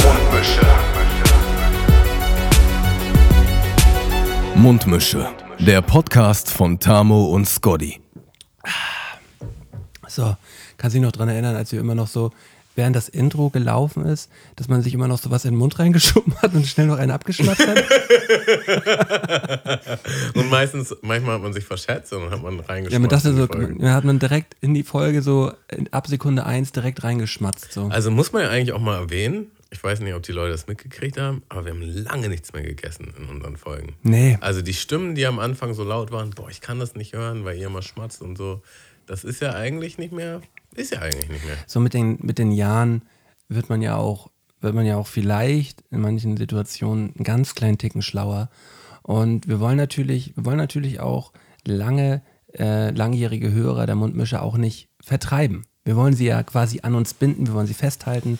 Mundmische. Mundmische. Der Podcast von Tamo und Scotty. So, kannst du dich noch dran erinnern, als wir immer noch so, während das Intro gelaufen ist, dass man sich immer noch so was in den Mund reingeschoben hat und schnell noch einen abgeschnappt hat? Und meistens, manchmal hat man sich verschätzt und dann hat man reingeschaut. ja, man dachte so, dann hat man direkt in die Folge so ab Sekunde eins direkt reingeschmatzt. So. Also muss man ja eigentlich auch mal erwähnen, ich weiß nicht, ob die Leute das mitgekriegt haben, aber wir haben lange nichts mehr gegessen in unseren Folgen. Nee. Also die Stimmen, die am Anfang so laut waren, boah, ich kann das nicht hören, weil ihr immer schmatzt und so, das ist ja eigentlich nicht mehr, ist ja eigentlich nicht mehr. so mit den, mit den Jahren wird man ja auch, wird man ja auch vielleicht in manchen Situationen einen ganz kleinen Ticken schlauer. Und wir wollen natürlich, wir wollen natürlich auch lange, äh, langjährige Hörer der Mundmische auch nicht vertreiben. Wir wollen sie ja quasi an uns binden, wir wollen sie festhalten.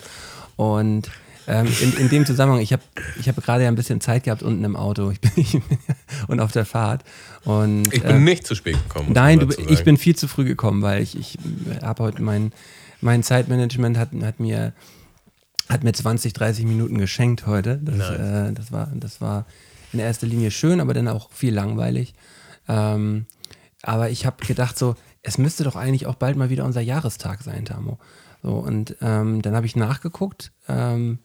Und ähm, in, in dem Zusammenhang, ich habe ich hab gerade ja ein bisschen Zeit gehabt unten im Auto ich bin, ich bin, und auf der Fahrt. Und, Ich bin äh, nicht zu spät gekommen. Nein, du, ich bin viel zu früh gekommen, weil ich, ich habe heute mein, mein Zeitmanagement hat, hat mir hat mir 20, 30 Minuten geschenkt heute. Das, äh, das, war, das war in erster Linie schön, aber dann auch viel langweilig. Ähm, aber ich habe gedacht, so, es müsste doch eigentlich auch bald mal wieder unser Jahrestag sein, Tamo. So, und ähm, dann habe ich nachgeguckt. Ähm,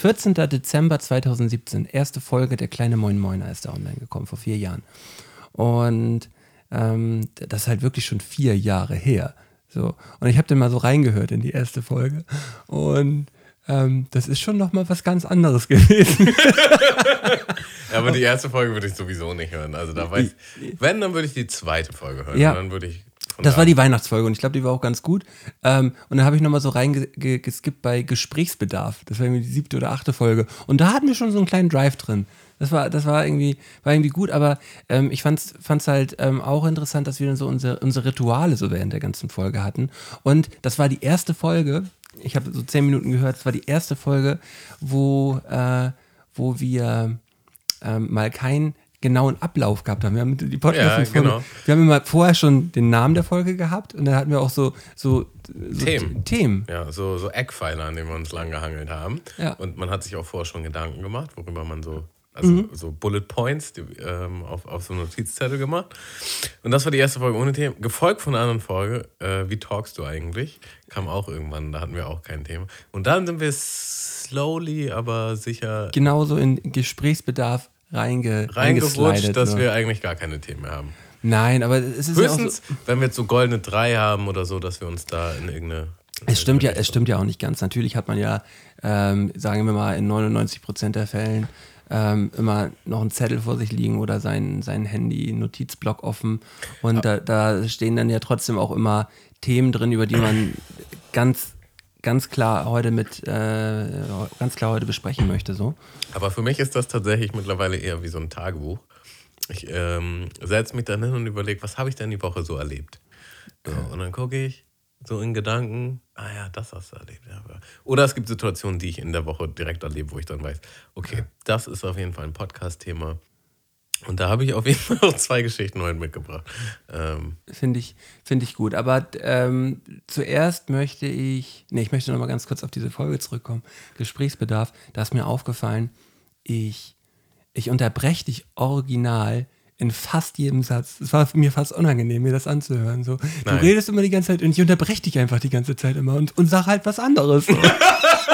14. Dezember 2017, erste Folge der kleine Moin Moiner ist da online gekommen, vor vier Jahren. Und ähm, das ist halt wirklich schon vier Jahre her. So. Und ich habe dann mal so reingehört in die erste Folge. Und ähm, das ist schon nochmal was ganz anderes gewesen. Ja, aber die erste Folge würde ich sowieso nicht hören. Also da weiß wenn, dann würde ich die zweite Folge hören. Ja. Und dann würde ich Das da war die Weihnachtsfolge und ich glaube, die war auch ganz gut. Ähm, und dann habe ich nochmal so reingeskippt bei Gesprächsbedarf. Das war irgendwie die siebte oder achte Folge. Und da hatten wir schon so einen kleinen Drive drin. Das war, das war irgendwie, war irgendwie gut, aber ähm, ich fand's, fand's halt ähm, auch interessant, dass wir dann so unsere, unsere Rituale so während der ganzen Folge hatten. Und das war die erste Folge, ich habe so zehn Minuten gehört, das war die erste Folge, wo, äh, wo wir ähm, mal keinen genauen Ablauf gehabt haben. Wir haben die podcast Ja, genau. Wir haben immer vorher schon den Namen der Folge gehabt und dann hatten wir auch so, so, so Themen. Themen. Ja, so, so Eckpfeiler, an denen wir uns lang gehangelt haben. Ja. Und man hat sich auch vorher schon Gedanken gemacht, worüber man so, also so Bullet Points die, ähm, auf, auf so Notizzettel gemacht. Und das war die erste Folge ohne Themen. Gefolgt von einer anderen Folge, äh, wie talkst du eigentlich? Kam auch irgendwann, da hatten wir auch kein Thema. Und dann sind wir slowly, aber sicher Genauso in Gesprächsbedarf reinge, reingerutscht, dass so. wir eigentlich gar keine Themen mehr haben. Nein, aber es ist Höchstens, ja so, wenn wir jetzt so goldene drei haben oder so, dass wir uns da in irgendeine. es stimmt ja, es stimmt ja auch nicht ganz. Natürlich hat man ja, ähm, sagen wir mal, in 99 Prozent der Fällen ähm, immer noch einen Zettel vor sich liegen oder sein, sein Handy-Notizblock offen. Und da, da stehen dann ja trotzdem auch immer Themen drin, über die man ganz, ganz klar heute mit, äh, ganz klar heute besprechen möchte. So. Aber für mich ist das tatsächlich mittlerweile eher wie so ein Tagebuch. Ich ähm, setze mich dann hin und überlege, was habe ich denn die Woche so erlebt? So, und dann gucke ich so in Gedanken, ah ja, das hast du erlebt. Ja. Oder es gibt Situationen, die ich in der Woche direkt erlebe, wo ich dann weiß, okay, das ist auf jeden Fall ein Podcast-Thema. Und da habe ich auf jeden Fall auch zwei Geschichten heute mitgebracht. Ähm, Finde ich, finde ich gut. Aber ähm, zuerst möchte ich, nee, ich möchte noch mal ganz kurz auf diese Folge zurückkommen. Gesprächsbedarf. Da ist mir aufgefallen, ich, ich unterbreche dich original in fast jedem Satz. Es war mir fast unangenehm, mir das anzuhören. So, du Nein. redest immer die ganze Zeit und ich unterbreche dich einfach die ganze Zeit immer und, und sag halt was anderes. und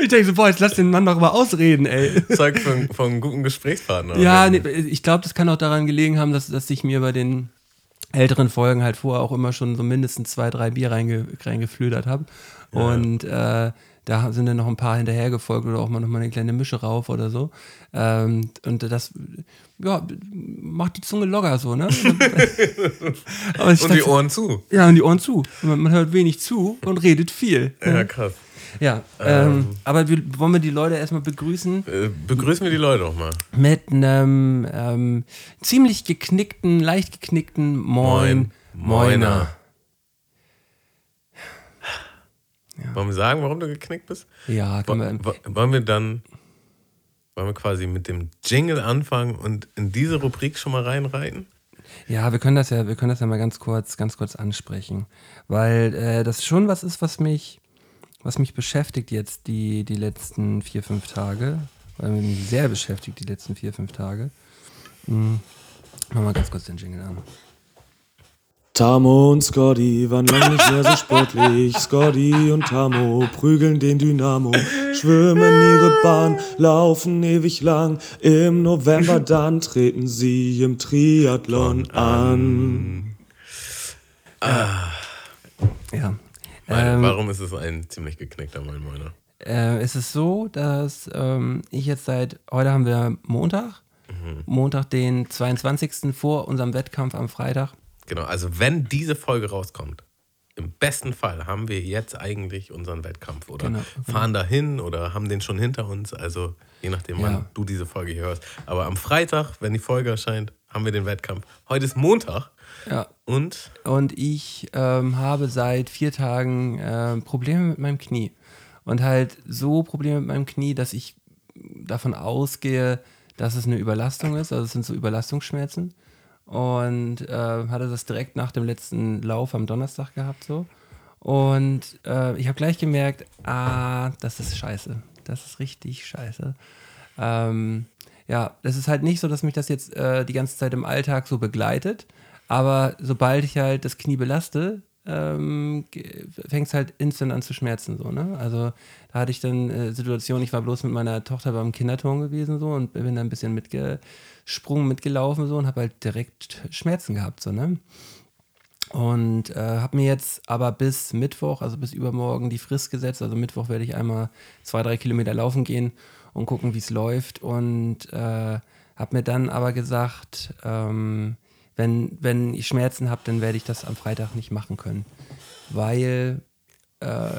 ich denke so, boah, jetzt lass den Mann doch mal ausreden, ey. Zeug von, von einem guten Gesprächspartner. Ja, nee, ich glaube, das kann auch daran gelegen haben, dass, dass ich mir bei den älteren Folgen halt vorher auch immer schon so mindestens zwei, drei Bier reinge, reingeflödert habe. Und äh, da sind dann noch ein paar hinterhergefolgt oder auch mal noch mal eine kleine Mische rauf oder so. Ähm, und das, ja, macht die Zunge locker so, ne? Und die Ohren zu. Ja, und die Ohren zu. Man, man hört wenig zu und redet viel. Ja, krass. Ja, ähm, aber wir, wollen wir die Leute erstmal begrüßen Äh, begrüßen wir die Leute doch mal. mit einem ähm, ziemlich geknickten, leicht geknickten Moin, Moin, Moiner. Wollen wir sagen, warum du geknickt bist? Ja, können wir, wo- Wollen wir dann, wollen wir quasi mit dem Jingle anfangen und in diese Rubrik schon mal reinreiten? ja, wir können das ja, wir können das ja mal ganz kurz, ganz kurz ansprechen, weil äh, das schon was ist, was mich, was mich beschäftigt jetzt die, die letzten vier, fünf Tage, weil mich sehr beschäftigt die letzten vier, fünf Tage. Hm. Machen wir ganz kurz den Jingle an. Tamo und Scotty waren lang nicht mehr so sportlich. Scotty und Tamo prügeln den Dynamo, schwimmen ihre Bahn, laufen ewig lang. Im November dann treten sie im Triathlon an. Ja. Meine, Ähm, warum ist es ein ziemlich geknickter Moin Moiner? Äh, es ist so, dass ähm, ich jetzt seit, heute haben wir Montag, Montag den 22. vor unserem Wettkampf am Freitag. Genau, also wenn diese Folge rauskommt, im besten Fall haben wir jetzt eigentlich unseren Wettkampf oder Genau, fahren dahin oder haben den schon hinter uns. Also je nachdem, wann Ja. du diese Folge hier hörst. Aber am Freitag, wenn die Folge erscheint, haben wir den Wettkampf. Heute ist Montag Ja. und Und ich ähm, habe seit vier Tagen äh, Probleme mit meinem Knie. Und halt so Probleme mit meinem Knie, dass ich davon ausgehe, dass es eine Überlastung ist. Also es sind so Überlastungsschmerzen. Und äh, hatte das direkt nach dem letzten Lauf am Donnerstag gehabt so. Und äh, ich habe gleich gemerkt, ah, das ist scheiße. Das ist richtig scheiße. Ähm, ja, das ist halt nicht so, dass mich das jetzt äh, die ganze Zeit im Alltag so begleitet. Aber sobald ich halt das Knie belaste, ähm, fängt es halt instant an zu schmerzen. So, ne? Also da hatte ich dann äh, Situationen, ich war bloß mit meiner Tochter beim Kinderturm gewesen so und bin dann ein bisschen mitgesprungen, mitgelaufen so und habe halt direkt Schmerzen gehabt. So, ne? Und äh, habe mir jetzt aber bis Mittwoch, also bis übermorgen, die Frist gesetzt. Also Mittwoch werde ich einmal zwei, drei Kilometer laufen gehen und gucken, wie es läuft. Und äh, habe mir dann aber gesagt, ähm, wenn, wenn ich Schmerzen habe, dann werde ich das am Freitag nicht machen können. Weil äh,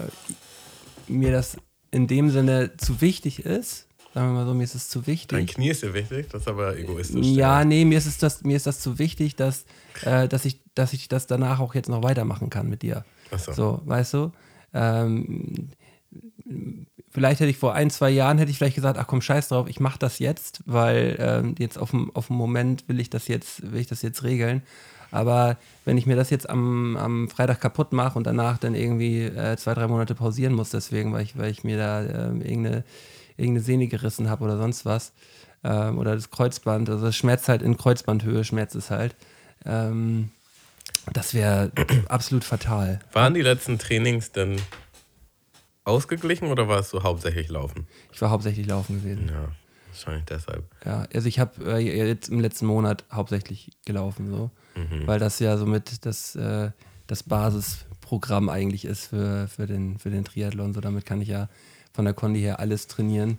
mir das in dem Sinne zu wichtig ist. Sagen wir mal so, mir ist es zu wichtig. dein Knie ist dir wichtig, das ist aber egoistisch. Ja, nee, mir ist es das, mir ist das zu wichtig, dass, äh, dass, ich, dass ich das danach auch jetzt noch weitermachen kann mit dir. Ach so. So, weißt du? Ähm, vielleicht hätte ich vor ein, zwei Jahren hätte ich vielleicht gesagt, ach komm, scheiß drauf, ich mache das jetzt, weil ähm, jetzt auf dem, auf dem Moment will ich das jetzt, will ich das jetzt regeln. Aber wenn ich mir das jetzt am, am Freitag kaputt mache und danach dann irgendwie äh, zwei, drei Monate pausieren muss, deswegen, weil ich, weil ich mir da ähm, irgendeine, irgendeine Sehne gerissen habe oder sonst was, ähm, oder das Kreuzband, also das schmerzt halt in Kreuzbandhöhe, schmerzt es halt. Ähm, das wäre absolut fatal. Waren die letzten Trainings denn ausgeglichen oder warst du hauptsächlich laufen? Ich war hauptsächlich laufen gewesen. Ja, wahrscheinlich deshalb. Ja, also ich habe äh, jetzt im letzten Monat hauptsächlich gelaufen, so, weil das ja somit das, äh, das Basisprogramm eigentlich ist für, für, den, für den Triathlon. So, damit kann ich ja von der Kondi her alles trainieren.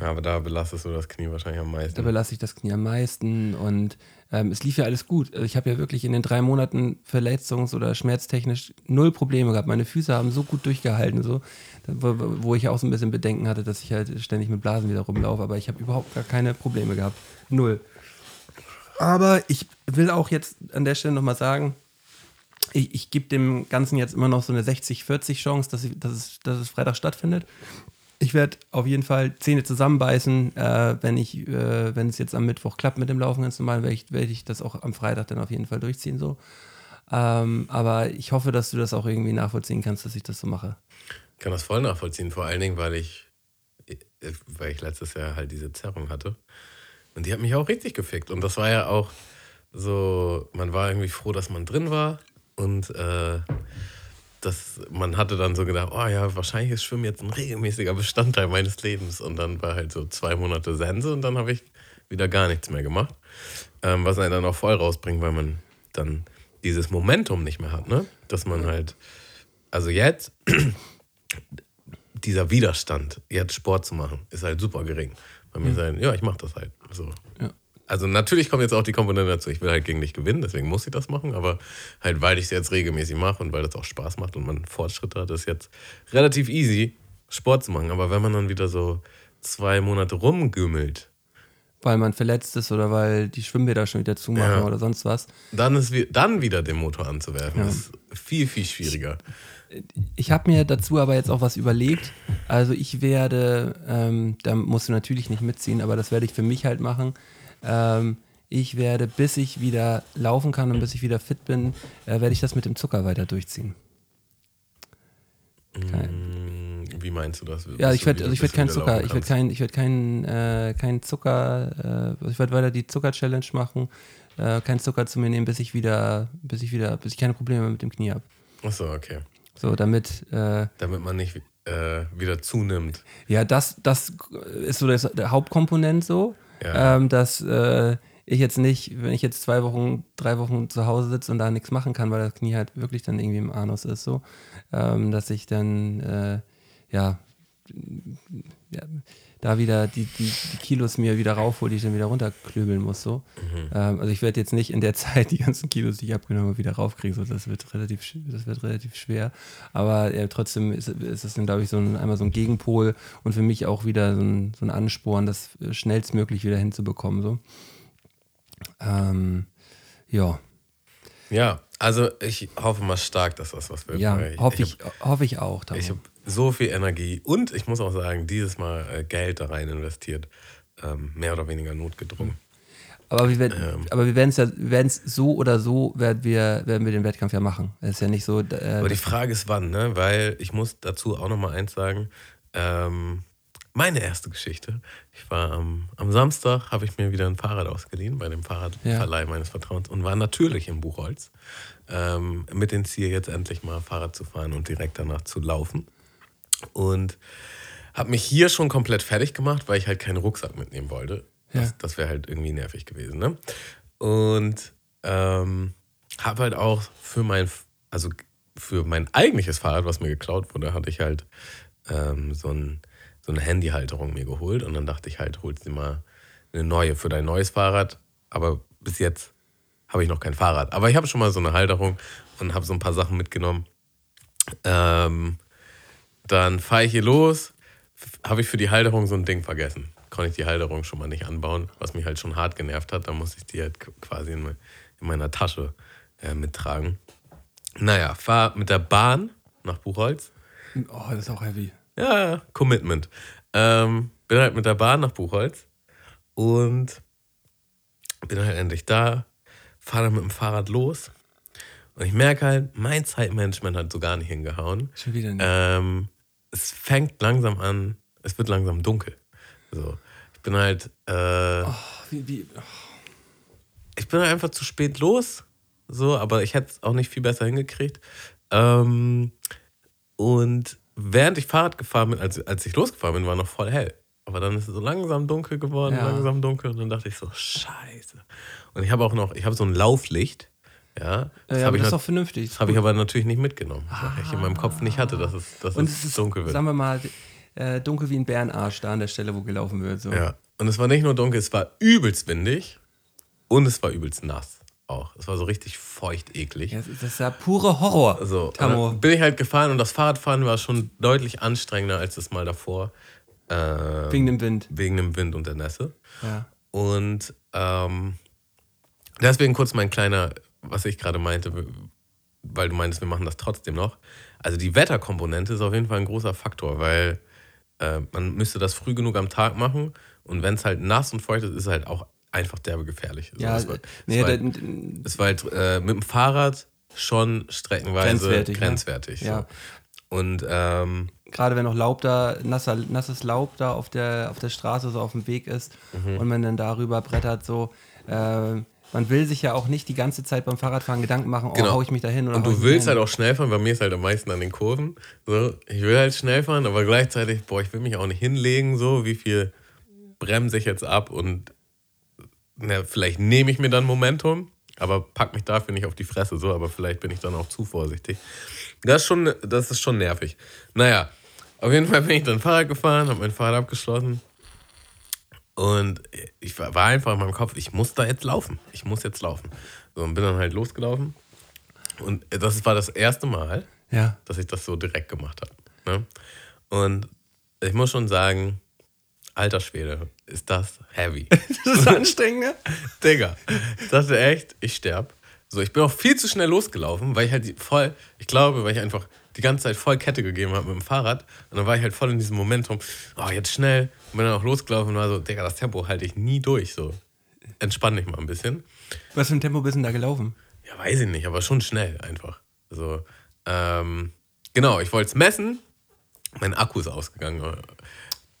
Ja, aber da belastest du das Knie wahrscheinlich am Da meisten. belasse ich das Knie am meisten und ähm, es lief ja alles gut. Also ich habe ja wirklich in den drei Monaten verletzungs- oder schmerztechnisch null Probleme gehabt. Meine Füße haben so gut durchgehalten, so, wo, wo ich auch so ein bisschen Bedenken hatte, dass ich halt ständig mit Blasen wieder rumlaufe, aber ich habe überhaupt gar keine Probleme gehabt. Null. Aber ich will auch jetzt an der Stelle nochmal sagen, ich, ich gebe dem Ganzen jetzt immer noch so eine 60-40 Chance, dass, ich, dass, es, dass es Freitag stattfindet. Ich werde auf jeden Fall Zähne zusammenbeißen, äh, wenn ich, äh, wenn es jetzt am Mittwoch klappt mit dem Laufen ganz normal, werde ich, werd ich das auch am Freitag dann auf jeden Fall durchziehen so. Ähm, aber ich hoffe, dass du das auch irgendwie nachvollziehen kannst, dass ich das so mache. Ich kann das voll nachvollziehen, vor allen Dingen, weil ich, weil ich letztes Jahr halt diese Zerrung hatte. Und die hat mich auch richtig gefickt. Und das war ja auch so, man war irgendwie froh, dass man drin war. Und äh, das, man hatte dann so gedacht, oh ja, wahrscheinlich ist Schwimmen jetzt ein regelmäßiger Bestandteil meines Lebens. Und dann war halt so zwei Monate Sense und dann habe ich wieder gar nichts mehr gemacht. Ähm, was einen dann auch voll rausbringt, weil man dann dieses Momentum nicht mehr hat, ne? Dass man halt, also jetzt, dieser Widerstand, jetzt Sport zu machen, ist halt super gering. Bei mir ist halt, ja, ich mache das halt. So. Ja. Also natürlich kommt jetzt auch die Komponente dazu, ich will halt gegen dich gewinnen, deswegen muss ich das machen, aber halt, weil ich es jetzt regelmäßig mache und weil das auch Spaß macht und man Fortschritte hat, ist jetzt relativ easy, Sport zu machen. Aber wenn man dann wieder so zwei Monate rumgümmelt, Weil man verletzt ist oder weil die Schwimmbäder schon wieder zumachen Ja. oder sonst was. dann ist dann wieder den Motor anzuwerfen, Ja. ist viel, viel schwieriger. Ich habe mir dazu aber jetzt auch was überlegt. Also ich werde, ähm, da musst du natürlich nicht mitziehen, aber das werde ich für mich halt machen. Ähm, ich werde, bis ich wieder laufen kann und bis ich wieder fit bin, äh, werde ich das mit dem Zucker weiter durchziehen. Kein, wie meinst du das? Ja, ich werde also ich werd keinen Zucker, ich werde kannst? kein, ich werd kein, äh, kein Zucker, äh, ich werde weiter die Zucker-Challenge machen, äh, kein Zucker zu mir nehmen, bis ich wieder, bis ich wieder, bis ich keine Probleme mit dem Knie habe. Achso, okay. So, damit, äh, Damit man nicht äh, wieder zunimmt. ja, das, das ist so das, der Hauptkomponent so, Ähm, dass äh, ich jetzt nicht, wenn ich jetzt zwei Wochen, drei Wochen zu Hause sitze und da nichts machen kann, weil das Knie halt wirklich dann irgendwie im Anus ist, so, ähm, dass ich dann, äh, ja, ja, da wieder die, die, die Kilos mir wieder raufhole, die ich dann wieder runterklöbeln muss. So. Ähm, also ich werde jetzt nicht in der Zeit die ganzen Kilos, die ich abgenommen habe, wieder raufkriegen. So. Das, wird relativ, das wird relativ schwer. Aber äh, trotzdem ist, ist es dann, glaube ich, so ein, einmal so ein Gegenpol und für mich auch wieder so ein, so ein Ansporn, das äh, schnellstmöglich wieder hinzubekommen. So. Ähm, ja, Ja, also ich hoffe mal stark, dass das was wird. ja hoffe ich, ich, hoffe ich auch. Tamo. Ich habe so viel Energie und ich muss auch sagen, dieses Mal äh, Geld da rein investiert. Ähm, mehr oder weniger notgedrungen. Aber wir werden, Ähm. aber wir werden es ja, werden es so oder so werden wir, werden wir den Wettkampf ja machen. Ist ja nicht so. Äh, Aber die Frage ist wann, ne? Weil ich muss dazu auch noch mal eins sagen. Ähm, meine erste Geschichte. Ich war am, am Samstag, habe ich mir wieder ein Fahrrad ausgeliehen bei dem Fahrradverleih meines Vertrauens und war natürlich im Buchholz. Ähm, mit dem Ziel, jetzt endlich mal Fahrrad zu fahren und direkt danach zu laufen. Und habe mich hier schon komplett fertig gemacht, weil ich halt keinen Rucksack mitnehmen wollte. Das, Ja. das wäre halt irgendwie nervig gewesen. Ne? Und ähm, habe halt auch für mein, also für mein eigentliches Fahrrad, was mir geklaut wurde, hatte ich halt ähm, so, ein, so eine Handyhalterung mir geholt. Und dann dachte ich halt, holst dir mal eine neue für dein neues Fahrrad. Aber bis jetzt habe ich noch kein Fahrrad. Aber ich habe schon mal so eine Halterung und habe so ein paar Sachen mitgenommen. Ähm, dann fahre ich hier los, habe ich für die Halterung so ein Ding vergessen. Konnte ich die Halterung schon mal nicht anbauen, was mich halt schon hart genervt hat. Dann musste ich die halt quasi in, me- in meiner Tasche äh, mittragen. Naja, fahr mit der Bahn nach Buchholz. oh, das ist auch heavy. Ja, ja, Commitment. Ähm, bin halt mit der Bahn nach Buchholz und bin halt endlich da, fahre dann mit dem Fahrrad los. Und ich merke halt, mein Zeitmanagement hat so gar nicht hingehauen. Schon wieder nicht. Ähm, es fängt langsam an, es wird langsam dunkel. So, ich bin halt, äh, Oh, wie, wie, oh. ich bin halt einfach zu spät los. So, aber ich hätte es auch nicht viel besser hingekriegt. Ähm, und während ich Fahrrad gefahren bin, als, als ich losgefahren bin, war noch voll hell. Aber dann ist es so langsam dunkel geworden, Ja. langsam dunkel. Und dann dachte ich so, scheiße. Und ich habe auch noch, ich habe so ein Lauflicht. Ja, das ja, habe aber das ist doch vernünftig. das hab ich aber natürlich nicht mitgenommen, weil ich in meinem Kopf nicht hatte, dass es, dass Und es, es ist, dunkel wird. sagen wir mal, äh, dunkel wie ein Bärenarsch da an der Stelle, wo gelaufen wird. So. Ja. Und es war nicht nur dunkel, es war übelst windig und es war übelst nass auch. Es war so richtig feucht, eklig. Ja, das ist ja pure Horror. So, bin ich halt gefahren und das Fahrradfahren war schon deutlich anstrengender als das Mal davor. Äh, Wegen dem Wind. wegen dem Wind und der Nässe. Ja. Und ähm, deswegen kurz mein kleiner, was ich gerade meinte, weil du meintest, wir machen das trotzdem noch. Also die Wetterkomponente ist auf jeden Fall ein großer Faktor, weil äh, man müsste das früh genug am Tag machen und wenn es halt nass und feucht ist, ist es halt auch einfach derbe gefährlich. So, Ja, es war, nee, es war, halt, es war halt äh, mit dem Fahrrad schon streckenweise Grenzwertig, grenzwertig. ja. so. Und ähm, gerade wenn noch Laub da, nasser, nasses Laub da auf der, auf der Straße so auf dem Weg ist Mhm. und man dann darüber brettert, so, äh, man will sich ja auch nicht die ganze Zeit beim Fahrradfahren Gedanken machen, oh, Genau. hau ich mich da hin oder Und du willst halt auch schnell fahren, bei mir ist halt am meisten an den Kurven. So, ich will halt schnell fahren, aber gleichzeitig, boah, ich will mich auch nicht hinlegen, so, wie viel bremse ich jetzt ab und na, vielleicht nehme ich mir dann Momentum, aber pack mich dafür nicht auf die Fresse, so, aber vielleicht bin ich dann auch zu vorsichtig. Das ist schon, das ist schon nervig. Naja, auf jeden Fall bin ich dann Fahrrad gefahren, habe mein Fahrrad abgeschlossen und ich war einfach in meinem Kopf, ich muss da jetzt laufen. Ich muss jetzt laufen. So, und bin dann halt losgelaufen. Und das war das erste Mal, Ja. dass ich das so direkt gemacht habe. Ne? Und ich muss schon sagen, alter Schwede, ist das heavy. Das ist anstrengend, ne? Digga, ich dachte echt, ich sterb. So, ich bin auch viel zu schnell losgelaufen, weil ich halt die- voll, ich glaube, weil ich einfach die ganze Zeit voll Kette gegeben habe mit dem Fahrrad. Und dann war ich halt voll in diesem Momentum, oh, jetzt schnell. Und bin dann auch losgelaufen und war so, Digga, das Tempo halte ich nie durch. So, entspann dich mal ein bisschen. Was für ein Tempo bist du denn da gelaufen? Ja, weiß ich nicht, aber schon schnell einfach. Also, ähm, genau, ich wollte es messen mein Akku ist ausgegangen.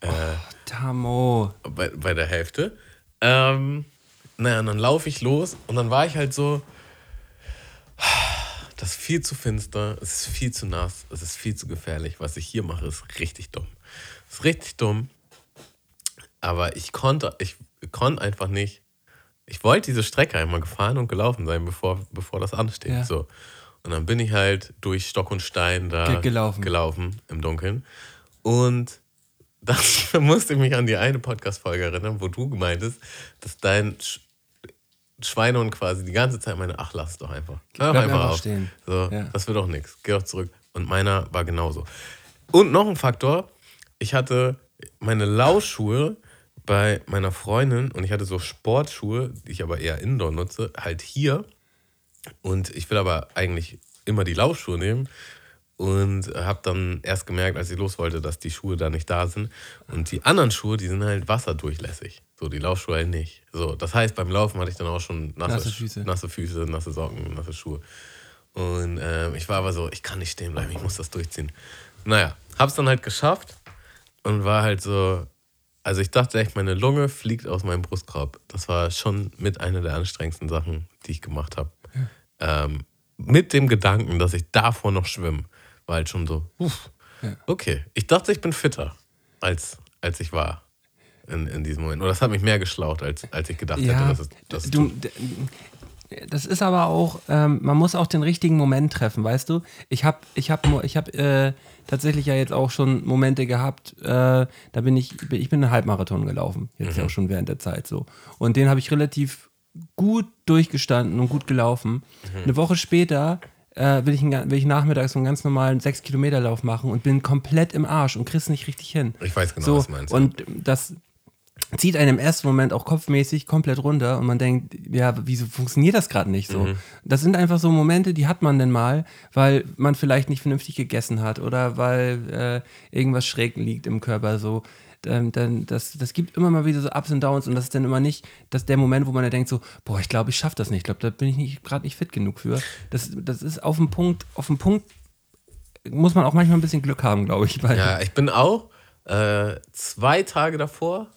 Äh, Tamo. bei, bei der Hälfte. Ähm, naja, und dann laufe ich los und dann war ich halt so, das ist viel zu finster, es ist viel zu nass, es ist viel zu gefährlich. Was ich hier mache, ist richtig dumm. Es ist richtig dumm, aber ich konnte, ich konnte einfach nicht. Ich wollte diese Strecke einmal gefahren und gelaufen sein, bevor, bevor das ansteht. Ja. So. Und dann bin ich halt durch Stock und Stein da Ge- gelaufen. gelaufen im Dunkeln. Und das musste ich mich an die eine Podcast-Folge erinnern, wo du gemeintest, dass dein Sch Schweinehund quasi die ganze Zeit meine, ach, lass doch einfach. Hör doch einfach auf. stehen. So, Ja. Das wird doch nichts. Geh doch zurück. Und meiner war genauso. Und noch ein Faktor, ich hatte meine Laufschuhe bei meiner Freundin und ich hatte so Sportschuhe, die ich aber eher indoor nutze, halt hier. Und ich will aber eigentlich immer die Laufschuhe nehmen. Und habe dann erst gemerkt, als ich los wollte, dass die Schuhe da nicht da sind. Und die anderen Schuhe, die sind halt wasserdurchlässig. So, die Laufschuhe halt nicht. So, das heißt, beim Laufen hatte ich dann auch schon nasse, Nasse Füße. nasse Füße, nasse Socken, nasse Schuhe. Und ähm, ich war aber so, ich kann nicht stehen bleiben, ich muss das durchziehen. Naja, hab's dann halt geschafft und war halt so, also ich dachte echt, meine Lunge fliegt aus meinem Brustkorb. Das war schon mit einer der anstrengendsten Sachen, die ich gemacht habe. Ähm, mit dem Gedanken, dass ich davor noch schwimme, war halt schon so, uff, okay. Ich dachte, ich bin fitter, als, als ich war in, in diesem Moment. Oder das hat mich mehr geschlaucht, als, als ich gedacht hätte, Ja, dass es, dass du. Das ist aber auch, ähm, man muss auch den richtigen Moment treffen, weißt du? Ich habe ich hab, ich hab, äh, tatsächlich ja jetzt auch schon Momente gehabt, äh, da bin ich, ich bin einen Halbmarathon gelaufen, jetzt ja auch schon während der Zeit so. Und den habe ich relativ gut durchgestanden und gut gelaufen. Eine Woche später äh, will, ich einen, will ich nachmittags so einen ganz normalen 6-Kilometer-Lauf machen und bin komplett im Arsch und krieg's nicht richtig hin. Ich weiß genau, so, was du meinst. Und das zieht einen im ersten Moment auch kopfmäßig komplett runter und man denkt, ja, wieso funktioniert das gerade nicht so? Das sind einfach so Momente, die hat man denn mal, weil man vielleicht nicht vernünftig gegessen hat oder weil äh, irgendwas schräg liegt im Körper so. Ähm, dann, das, das gibt immer mal wieder so Ups und Downs und das ist dann immer nicht dass der Moment, wo man dann denkt so, boah, ich glaube, ich schaffe das nicht. Ich glaube, da bin ich gerade nicht fit genug für. Das, das ist auf dem Punkt, auf dem Punkt muss man auch manchmal ein bisschen Glück haben, glaube ich. Ja, ich bin auch äh, zwei Tage davor,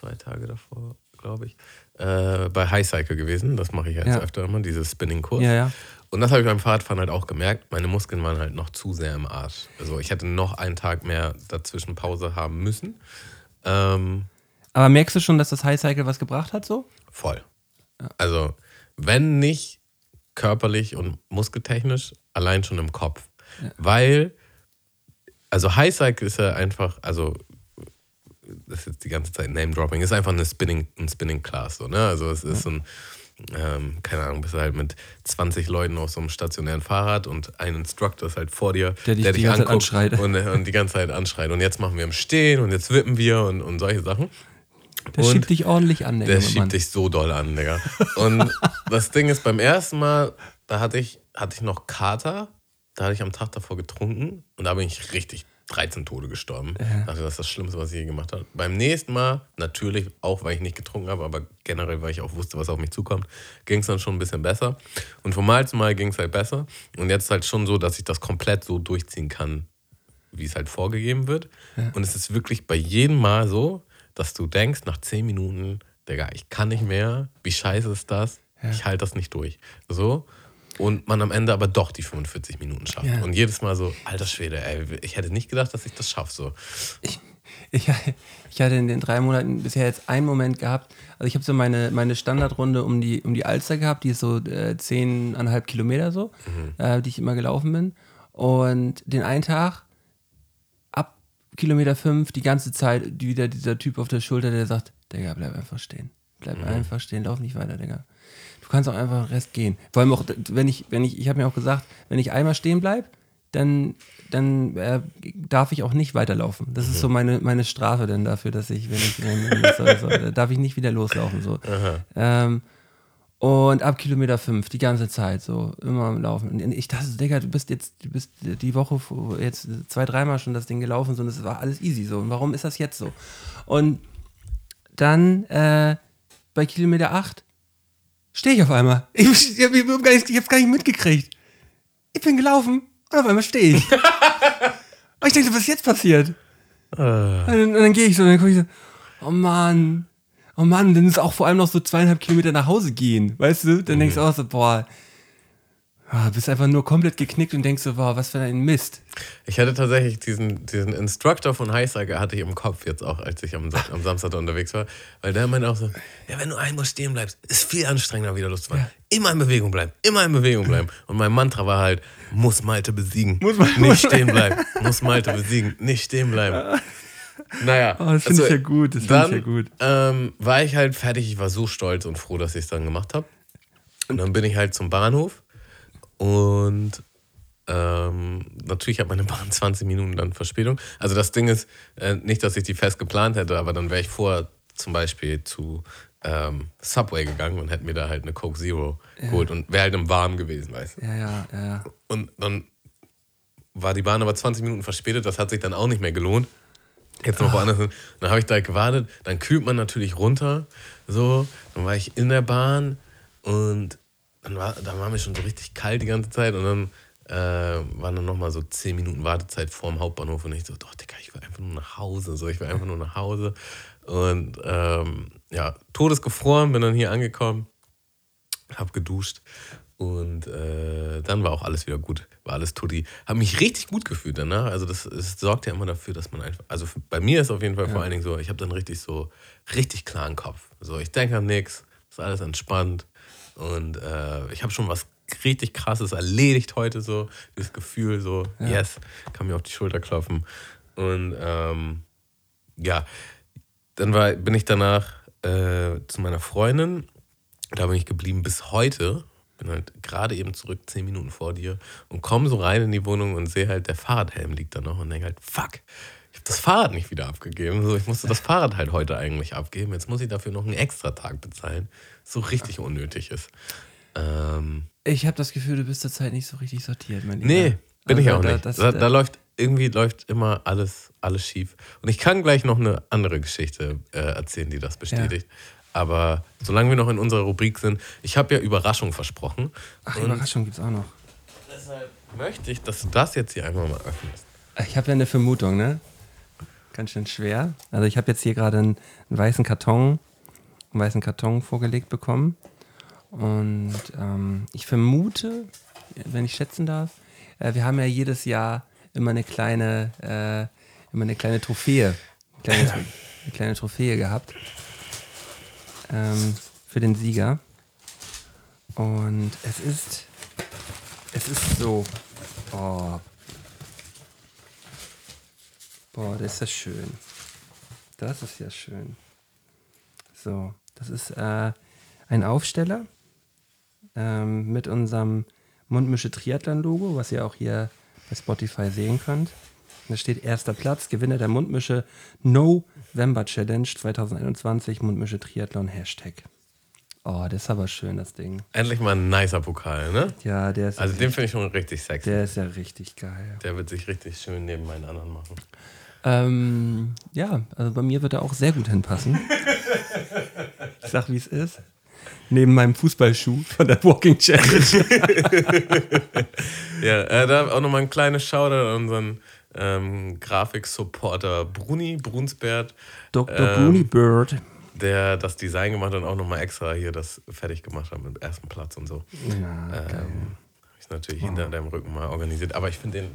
zwei Tage davor, glaube ich, äh, bei High Cycle gewesen. Das mache ich jetzt Ja. öfter immer, dieses Spinning-Kurs. Ja, ja. Und das habe ich beim Fahrradfahren halt auch gemerkt. Meine Muskeln waren halt noch zu sehr im Arsch. Also ich hätte noch einen Tag mehr dazwischen Pause haben müssen. Ähm, Aber merkst du schon, dass das High Cycle was gebracht hat so? voll. Also wenn nicht körperlich und muskeltechnisch, allein schon im Kopf. Weil, also High Cycle ist ja einfach, also das ist jetzt die ganze Zeit Name-Dropping, ist einfach eine Spinning, ein Spinning-Class. So, ne? Also es ist so ein, ähm, keine Ahnung, bist du halt mit 20 Leuten auf so einem stationären Fahrrad und ein Instructor ist halt vor dir, Der dich die ganze Zeit anschreit. und, und die ganze Zeit anschreit. Und jetzt machen wir im Stehen und jetzt wippen wir und, und solche Sachen. Der Und schiebt dich ordentlich an, der, Der schiebt Mann. dich so doll an, Digga. Und das Ding ist, beim ersten Mal, da hatte ich, hatte ich noch Kater. Da hatte ich am Tag davor getrunken und da bin ich richtig 13 Tode gestorben. Dachte, das ist das Schlimmste, was ich je gemacht habe. Beim nächsten Mal, natürlich auch, weil ich nicht getrunken habe, aber generell, weil ich auch wusste, was auf mich zukommt, ging es dann schon ein bisschen besser. Und vom Mal zu Mal ging es halt besser. Und jetzt ist halt schon so, dass ich das komplett so durchziehen kann, wie es halt vorgegeben wird. Und es ist wirklich bei jedem Mal so, dass du denkst, nach 10 Minuten, Digga, ich kann nicht mehr, wie scheiße ist das? Ich halte das nicht durch. So. Und man am Ende aber doch die 45 Minuten schafft. Ja. Und jedes Mal so, alter Schwede, ey, ich hätte nicht gedacht, dass ich das schaffe. So. Ich, ich hatte in den drei Monaten bisher jetzt einen Moment gehabt. Also ich habe so meine, meine Standardrunde um die, um die Alster gehabt, die ist so äh, zehneinhalb Kilometer so, äh, die ich immer gelaufen bin. Und den einen Tag, ab Kilometer fünf, die ganze Zeit wieder dieser Typ auf der Schulter, der sagt, Digga, bleib einfach stehen. Bleib einfach stehen, lauf nicht weiter, Digga. Du kannst auch einfach den Rest gehen. Vor allem auch, wenn ich, wenn ich, ich habe mir auch gesagt, wenn ich einmal stehen bleibe, dann, dann äh, darf ich auch nicht weiterlaufen. Das ist so meine, meine Strafe denn dafür, dass ich, wenn ich, wenn, wenn das so, so, da darf ich nicht wieder loslaufen. So. Ähm, und ab Kilometer fünf die ganze Zeit so immer am Laufen. Und ich dachte, Digga, du bist jetzt, du bist die Woche vor- jetzt zwei, dreimal schon das Ding gelaufen so, und es war alles easy so. Und warum ist das jetzt so? Und dann äh, bei Kilometer 8 stehe ich auf einmal. Ich, ich, ich, ich hab's gar nicht mitgekriegt. Ich bin gelaufen und auf einmal stehe ich. Und ich denke, was ist jetzt passiert? Äh, Und dann, und dann gehe ich so, und dann gucke ich so, oh Mann, oh Mann, dann ist auch vor allem noch so zweieinhalb Kilometer nach Hause gehen, weißt du? Dann denkst du auch so, boah, ah, bist einfach nur komplett geknickt und denkst so, boah, was für ein Mist. Ich hatte tatsächlich diesen, diesen Instructor von Highcycle hatte ich im Kopf jetzt auch, als ich am, am Samstag unterwegs war. Weil der meinte auch so, ja, wenn du einmal stehen bleibst, ist viel anstrengender wieder loszufahren. Immer in Bewegung bleiben, immer in Bewegung bleiben. Und mein Mantra war halt, muss Malte besiegen. Muss Mal- nicht stehen bleiben. Muss Malte besiegen, nicht stehen bleiben. Naja. Oh, das finde ich ja gut, das finde ich ja gut. Ähm, war ich halt fertig. Ich war so stolz und froh, dass ich es dann gemacht habe. Und dann bin ich halt zum Bahnhof und ähm, natürlich hat meine Bahn 20 Minuten dann Verspätung. Also das Ding ist, äh, nicht, dass ich die fest geplant hätte, aber dann wäre ich vor zum Beispiel zu ähm, Subway gegangen und hätte mir da halt eine Coke Zero geholt und wäre halt im Warm gewesen, weißt du. Ja, ja, ja, ja. Und dann war die Bahn aber 20 Minuten verspätet, das hat sich dann auch nicht mehr gelohnt. Jetzt noch woanders hin. Dann habe ich da gewartet, dann kühlt man natürlich runter. So, dann war ich in der Bahn und dann war, dann war mir schon so richtig kalt die ganze Zeit und dann äh, waren dann nochmal so 10 Minuten Wartezeit vorm Hauptbahnhof und ich so, doch, Digga, ich will einfach nur nach Hause. So, ich will einfach nur nach Hause. Und ähm, ja, todesgefroren, bin dann hier angekommen, hab geduscht und äh, dann war auch alles wieder gut. War alles tutti. Hab mich richtig gut gefühlt danach. Also das, das sorgt ja immer dafür, dass man einfach, also bei mir ist auf jeden Fall vor allen Dingen so, ich habe dann richtig so, richtig klaren Kopf. So, ich denke an nichts, ist alles entspannt und äh, ich habe schon was richtig krasses erledigt heute so. Das Gefühl so, yes, kann mir auf die Schulter klopfen. Und ähm, ja, dann war, bin ich danach äh, zu meiner Freundin. Da bin ich geblieben bis heute. Bin halt gerade eben zurück, zehn Minuten vor dir und komme so rein in die Wohnung und sehe halt, der Fahrradhelm liegt da noch und denke halt, fuck, ich habe das Fahrrad nicht wieder abgegeben. So, ich musste das Fahrrad halt heute eigentlich abgeben. Jetzt muss ich dafür noch einen extra Tag bezahlen. So richtig unnötig ist. Ähm, Ich habe das Gefühl, du bist zurzeit nicht so richtig sortiert, mein Lieber. Nee, bin ich Also auch da- nicht. das- da, da- da läuft irgendwie läuft immer alles, alles schief. Und ich kann gleich noch eine andere Geschichte äh, erzählen, die das bestätigt. Aber solange wir noch in unserer Rubrik sind, ich habe ja Überraschung versprochen. Ach, Überraschung gibt's auch noch. deshalb möchte ich, dass du das jetzt hier einmal mal öffnest. Ich habe ja eine Vermutung, ne? Ganz schön schwer. Also ich habe jetzt hier gerade einen, einen weißen Karton, einen weißen Karton vorgelegt bekommen. Und ähm, ich vermute, wenn ich schätzen darf, äh, wir haben ja jedes Jahr immer eine kleine, äh, immer eine kleine Trophäe, eine kleine, eine kleine Trophäe gehabt ähm, für den Sieger. Und es ist, es ist so, oh, Boah, das ist ja schön. Das ist ja schön. So, das ist äh, ein Aufsteller ähm, mit unserem Mundmische Triathlon-Logo, was ihr auch hier bei Spotify sehen könnt. Da steht erster Platz, Gewinner der Mundmische November Challenge 2021, Mundmische Triathlon Hashtag. Oh, das ist aber schön, das Ding. Endlich mal ein nicer Pokal, ne? Ja, der ist, Also ja, den finde ich schon richtig sexy. der ist ja richtig geil. Der wird sich richtig schön neben meinen anderen machen. Ähm, ja, also bei mir wird er auch sehr gut hinpassen. ich sag, wie es ist. Neben meinem Fußballschuh von der Walking Challenge. Ja, äh, da auch nochmal ein kleines Shoutout an unseren ähm, Grafik-Supporter Bruni Brunsbert. Dr. Ähm, Bruni Bird. der das Design gemacht hat und auch nochmal extra hier das fertig gemacht hat mit dem ersten Platz und so. Ja, geil. Ähm, ist natürlich hinter deinem Rücken mal organisiert. Aber ich finde den,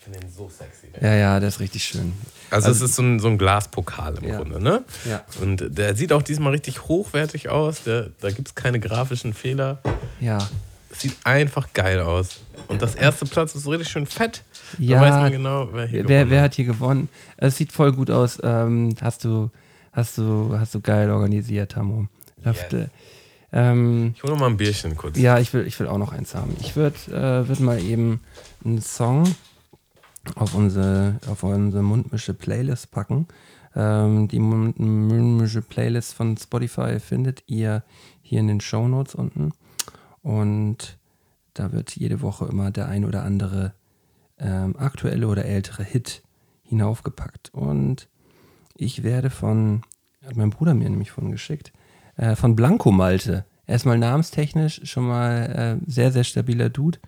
ich finde den so sexy. Ja, ja, der ist richtig schön. Also, es ist so ein, so ein Glaspokal im Ja. Grunde, ne? Ja. Und der sieht auch diesmal richtig hochwertig aus. Der, da gibt es keine grafischen Fehler. Ja. Es sieht einfach geil aus. Und das erste Platz ist so richtig schön fett. Ja. Da weiß man genau, wer hier Wer, gewonnen wer hat. hier gewonnen? Es sieht voll gut aus. Ähm, hast du, hast du, hast du geil organisiert, Tamo. Dafür- Ähm, Ich hole noch mal ein Bierchen kurz. Ja, ich will, ich will auch noch eins haben. Ich würde äh, würd mal eben einen Song auf unsere, auf unsere Mundmische Playlist packen. Ähm, die Mund- Mundmische Playlist von Spotify findet ihr hier in den Show Notes unten. Und da wird jede Woche immer der ein oder andere ähm, aktuelle oder ältere Hit hinaufgepackt. Und ich werde von, hat mein Bruder mir nämlich von geschickt, äh, von Blanco Malte. Erstmal namenstechnisch schon mal äh, sehr, sehr stabiler Dude.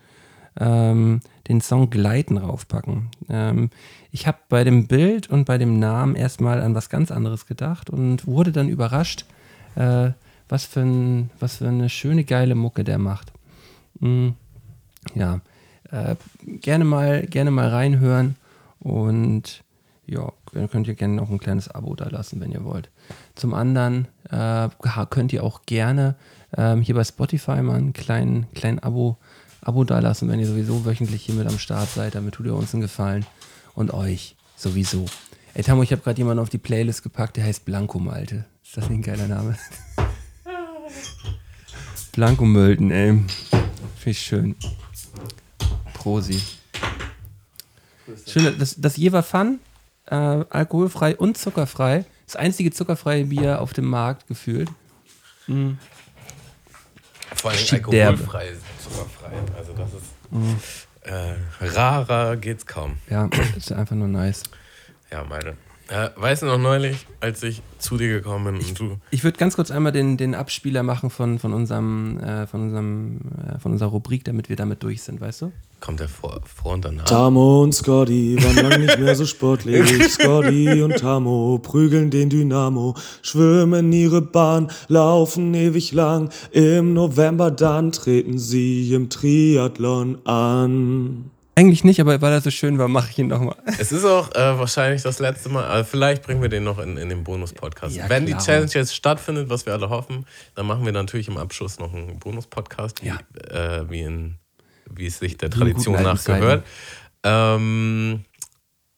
ähm, den Song Gleiten raufpacken. Ähm, ich habe bei dem Bild und bei dem Namen erstmal an was ganz anderes gedacht und wurde dann überrascht, äh, was, für ein, was für eine schöne, geile Mucke der macht. Mhm. Ja, äh, gerne, mal, gerne mal reinhören und ja, könnt ihr gerne noch ein kleines Abo da lassen, wenn ihr wollt. Zum anderen äh, könnt ihr auch gerne ähm, hier bei Spotify mal ein kleinen, kleinen Abo, Abo da lassen, wenn ihr sowieso wöchentlich hier mit am Start seid. Damit tut ihr uns einen Gefallen und euch sowieso. Ey, Tamo, ich habe gerade jemanden auf die Playlist gepackt, der heißt Blanco Malte. Ist das nicht ein geiler Name? Blanco Mölten, ey. Finde ich schön. Prosi. Schön, das, das Jever Fun, äh, alkoholfrei und zuckerfrei. Das einzige zuckerfreie Bier auf dem Markt gefühlt. Mhm. Vor allem alkoholfrei, zuckerfrei. Also das ist Mhm. äh, rarer geht's kaum. Ja, ist einfach nur nice. Ja, meine. Äh, weißt du noch neulich, als ich zu dir gekommen bin und du. Ich würde ganz kurz einmal den, den Abspieler machen von, von, unserem, äh, von, unserem, äh, von unserer Rubrik, damit wir damit durch sind, weißt du? Kommt der vor, vor und danach? Tamo und Scotty waren lang nicht mehr so sportlich. Scotty und Tamo prügeln den Dynamo, schwimmen ihre Bahn, laufen ewig lang. Im November dann treten sie im Triathlon an. Eigentlich nicht, aber weil er so schön war, mache ich ihn nochmal. Es ist auch äh, wahrscheinlich das letzte Mal, aber vielleicht bringen wir den noch in, in den Bonus-Podcast. Ja, Wenn klar. die Challenge jetzt stattfindet, was wir alle hoffen, dann machen wir natürlich im Abschluss noch einen Bonus-Podcast, wie, Ja. äh, wie, in, wie es sich der Tradition nach gehört. Ähm,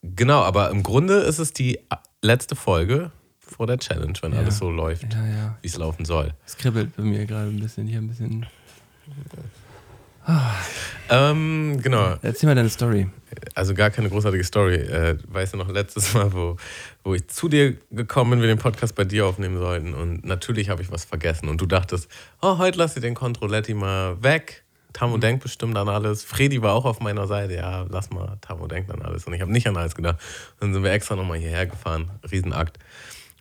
genau, aber im Grunde ist es die letzte Folge vor der Challenge, wenn Ja. alles so läuft, Ja, ja. wie es laufen soll. Es kribbelt bei mir gerade ein bisschen. Hier ein bisschen. Ähm, genau. Erzähl mal deine Story. also gar keine großartige Story. Äh, weißt du noch, letztes Mal, wo, wo ich zu dir gekommen bin, wir den Podcast bei dir aufnehmen sollten und natürlich habe ich was vergessen und du dachtest, oh, heute lass ich den Controletti mal weg. Tamo denkt bestimmt an alles. Fredi war auch auf meiner Seite. Ja, lass mal, Tamo denkt an alles. Und ich habe nicht an alles gedacht. Dann sind wir extra nochmal hierher gefahren. Riesenakt.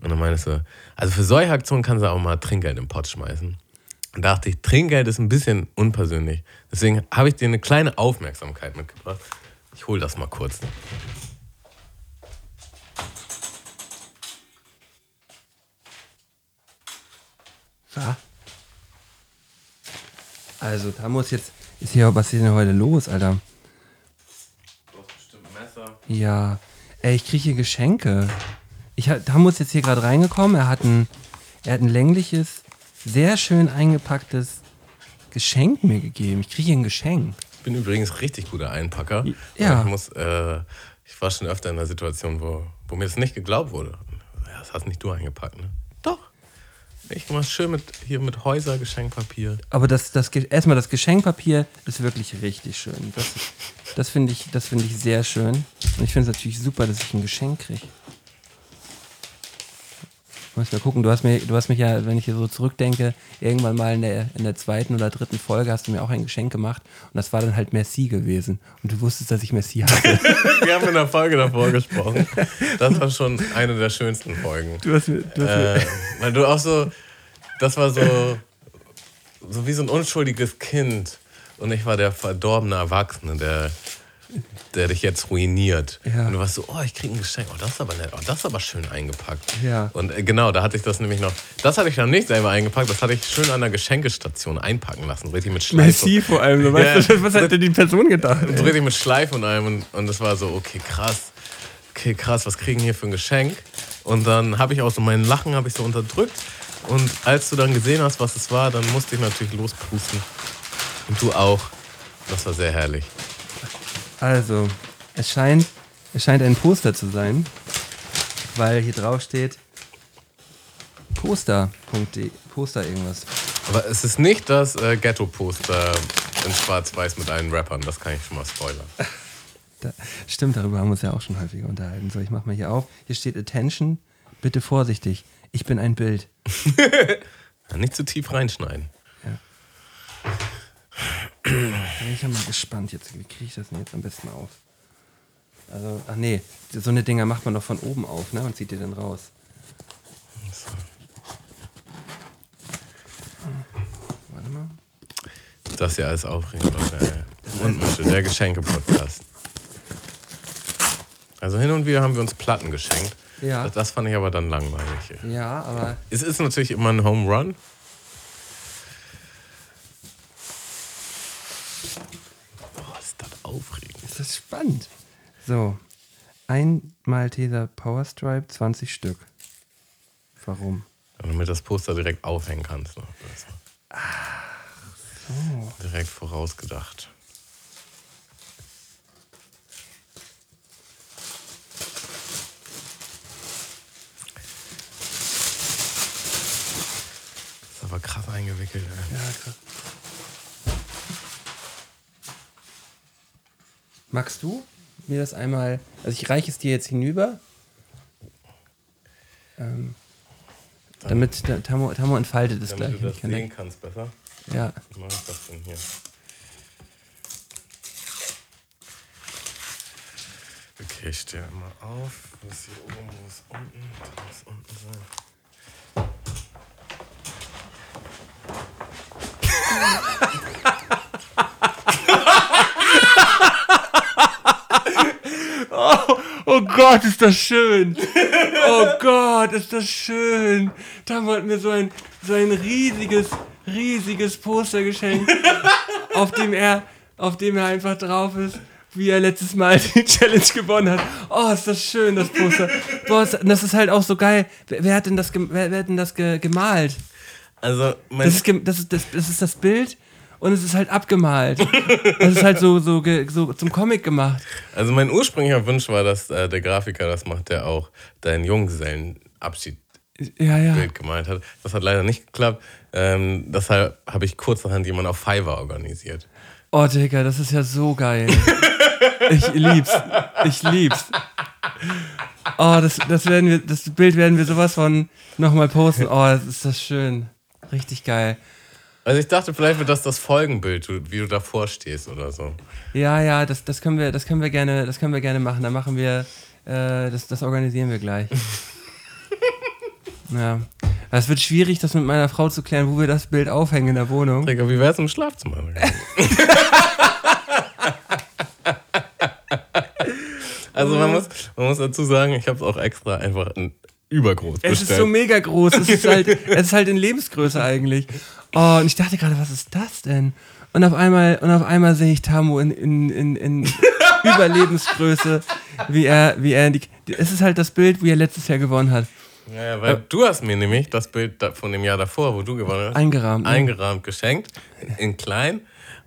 Und dann meinst du, also für solche Aktionen kannst du auch mal Trinkgeld im Pott schmeißen. Und da dachte ich, Trinkgeld ist ein bisschen unpersönlich. Deswegen habe ich dir eine kleine Aufmerksamkeit mitgebracht. Ich hole das mal kurz. Ja. Also, da muss jetzt. Ist hier, was ist denn heute los, Alter? Du hast bestimmt ein Messer. Ja. Ey, ich kriege hier Geschenke. Ich, Tamo ist jetzt hier gerade reingekommen. Er hat, ein, er hat ein längliches, sehr schön eingepacktes Geschenk mir gegeben. Ich kriege hier ein Geschenk. Ich bin übrigens richtig guter Einpacker. Ja. Ich, muss, äh, ich war schon öfter in einer Situation, wo, wo mir das nicht geglaubt wurde. Das hast nicht du eingepackt, ne? Ich mach's schön mit, hier mit Häuser-Geschenkpapier. Aber das, das, erstmal das Geschenkpapier ist wirklich richtig schön. Das, das finde ich, das finde ich sehr schön. Und ich finde es natürlich super, dass ich ein Geschenk kriege. Muss mal gucken, du hast, mir, du hast mich ja, wenn ich hier so zurückdenke, irgendwann mal in der, in der zweiten oder dritten Folge hast du mir auch ein Geschenk gemacht und das war dann halt Merci gewesen. Und du wusstest, dass ich Merci hatte. Wir haben in der Folge davor gesprochen. Das war schon eine der schönsten Folgen. Du hast mir, du hast mir, Äh, weil du auch so, das war so, so wie so ein unschuldiges Kind. Und ich war der verdorbene Erwachsene, der, der dich jetzt ruiniert. Ja. Und du warst so, oh, ich krieg ein Geschenk. Oh, das ist aber nett. Oh, das ist aber schön eingepackt. Ja. Und äh, genau, da hatte ich das nämlich noch. Das hatte ich noch nicht selber eingepackt. Das hatte ich schön an der Geschenkestation einpacken lassen. Richtig mit Schleife. Merci vor allem. So, weißt Ja. du, was hat denn die Person gedacht? Und so richtig mit Schleife und allem. Und, und das war so, okay, krass. Okay, krass, was kriegen wir hier für ein Geschenk? Und dann habe ich auch so meinen Lachen habe ich so unterdrückt. Und als du dann gesehen hast, was es war, dann musste ich natürlich lospusten. Und du auch. Das war sehr herrlich. Also, es scheint, es scheint ein Poster zu sein, weil hier drauf steht Poster.de, Poster irgendwas. Aber es ist nicht das äh, Ghetto-Poster in Schwarz-Weiß mit allen Rappern. Das kann ich schon mal spoilern. Da, stimmt, darüber haben wir uns ja auch schon häufiger unterhalten. So, ich mach mal hier auf. Hier steht Attention, bitte vorsichtig. Ich bin ein Bild. Nicht zu tief reinschneiden. Bin ich ja mal gespannt jetzt. Wie kriege ich das denn jetzt am besten auf? Also, ach nee, so eine Dinger macht man doch von oben auf, ne? Und zieht die dann raus. Warte mal. Das hier alles aufregend. Leute, der Geschenke-Podcast. Also hin und wieder haben wir uns Platten geschenkt. Ja. Das, das fand ich aber dann langweilig. Ja, aber Es ist natürlich immer ein Home Run. Boah, ist das aufregend. ist das spannend. So, ein Malteser Power Stripe, 20 Stück. Warum? Damit das Poster direkt aufhängen kannst. Noch. so. Direkt vorausgedacht. Das ist aber krass eingewickelt. Ey. Ja, krass. Magst du mir das einmal, also ich reiche es dir jetzt hinüber, ähm, damit der Tamo, Tamo entfaltet es gleich. Damit du das kann sehen kannst besser. Ja, Wie mache ich das denn hier? Okay, ich stehe mal auf. Ist hier oben, wo ist unten? Da muss unten sein. Oh Gott, ist das schön. Oh Gott, ist das schön. Da hat mir so ein, so ein riesiges, riesiges Poster geschenkt, auf dem er, auf dem er einfach drauf ist, wie er letztes Mal die Challenge gewonnen hat. Oh, ist das schön, das Poster. Boah, das ist halt auch so geil. Wer, wer hat denn das, wer, wer hat denn das ge, gemalt? Also, mein, Das ist, das, ist, das, das ist das Bild und es ist halt abgemalt. Das ist halt so, so, so zum Comic gemacht. also mein ursprünglicher Wunsch war, dass äh, der Grafiker das macht, der auch deinen Junggesellenabschied Ja, ja. Bild gemalt hat. Das hat leider nicht geklappt. Ähm, deshalb habe ich kurzerhand jemanden auf Fiverr organisiert. Oh, Digga, das ist ja so geil. Ich lieb's. Ich lieb's. Oh, das, das, werden wir, das Bild werden wir sowas von nochmal posten. Oh, das ist das schön. Richtig geil. Also ich dachte, vielleicht wird das das Folgenbild, wie du davor stehst oder so. Ja, ja, das, das, können wir, das, können wir gerne, das können wir gerne machen. Da machen wir, äh, das, das organisieren wir gleich. ja. Es wird schwierig, das mit meiner Frau zu klären, wo wir das Bild aufhängen in der Wohnung. Digga, wie wär's im Schlafzimmer? also man muss, man muss dazu sagen, ich habe es auch extra einfach in übergroß Es bestellt. ist so mega groß. Es ist halt, es ist halt in Lebensgröße eigentlich. Oh, und ich dachte gerade, was ist das denn? Und auf einmal, und auf einmal sehe ich Tamu in, in, in, in Überlebensgröße, wie er, wie er, die, es ist halt das Bild, wie er letztes Jahr gewonnen hat. ja, weil du hast mir nämlich das Bild von dem Jahr davor, wo du gewonnen hast, Eingerahmt. ne? eingerahmt geschenkt, in klein.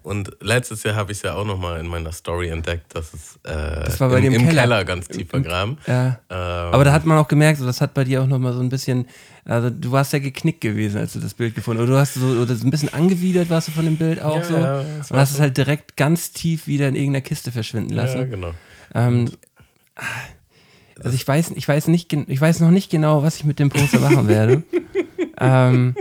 Und letztes Jahr habe ich es ja auch nochmal in meiner Story entdeckt, dass es äh, Das war bei im, dir im im Keller. Keller. ganz tief vergraben. Ja. Ähm, Aber da hat man auch gemerkt, so, das hat bei dir auch nochmal so ein bisschen, also du warst ja geknickt gewesen, als du das Bild gefunden hast. Oder du hast so, oder so ein bisschen angewidert warst du von dem Bild auch Ja, so. ja, und hast es halt direkt ganz tief wieder in irgendeiner Kiste verschwinden lassen. ja, genau. Ähm, also ich weiß, ich weiß nicht, ich weiß noch nicht genau, was ich mit dem Poster machen werde. ähm,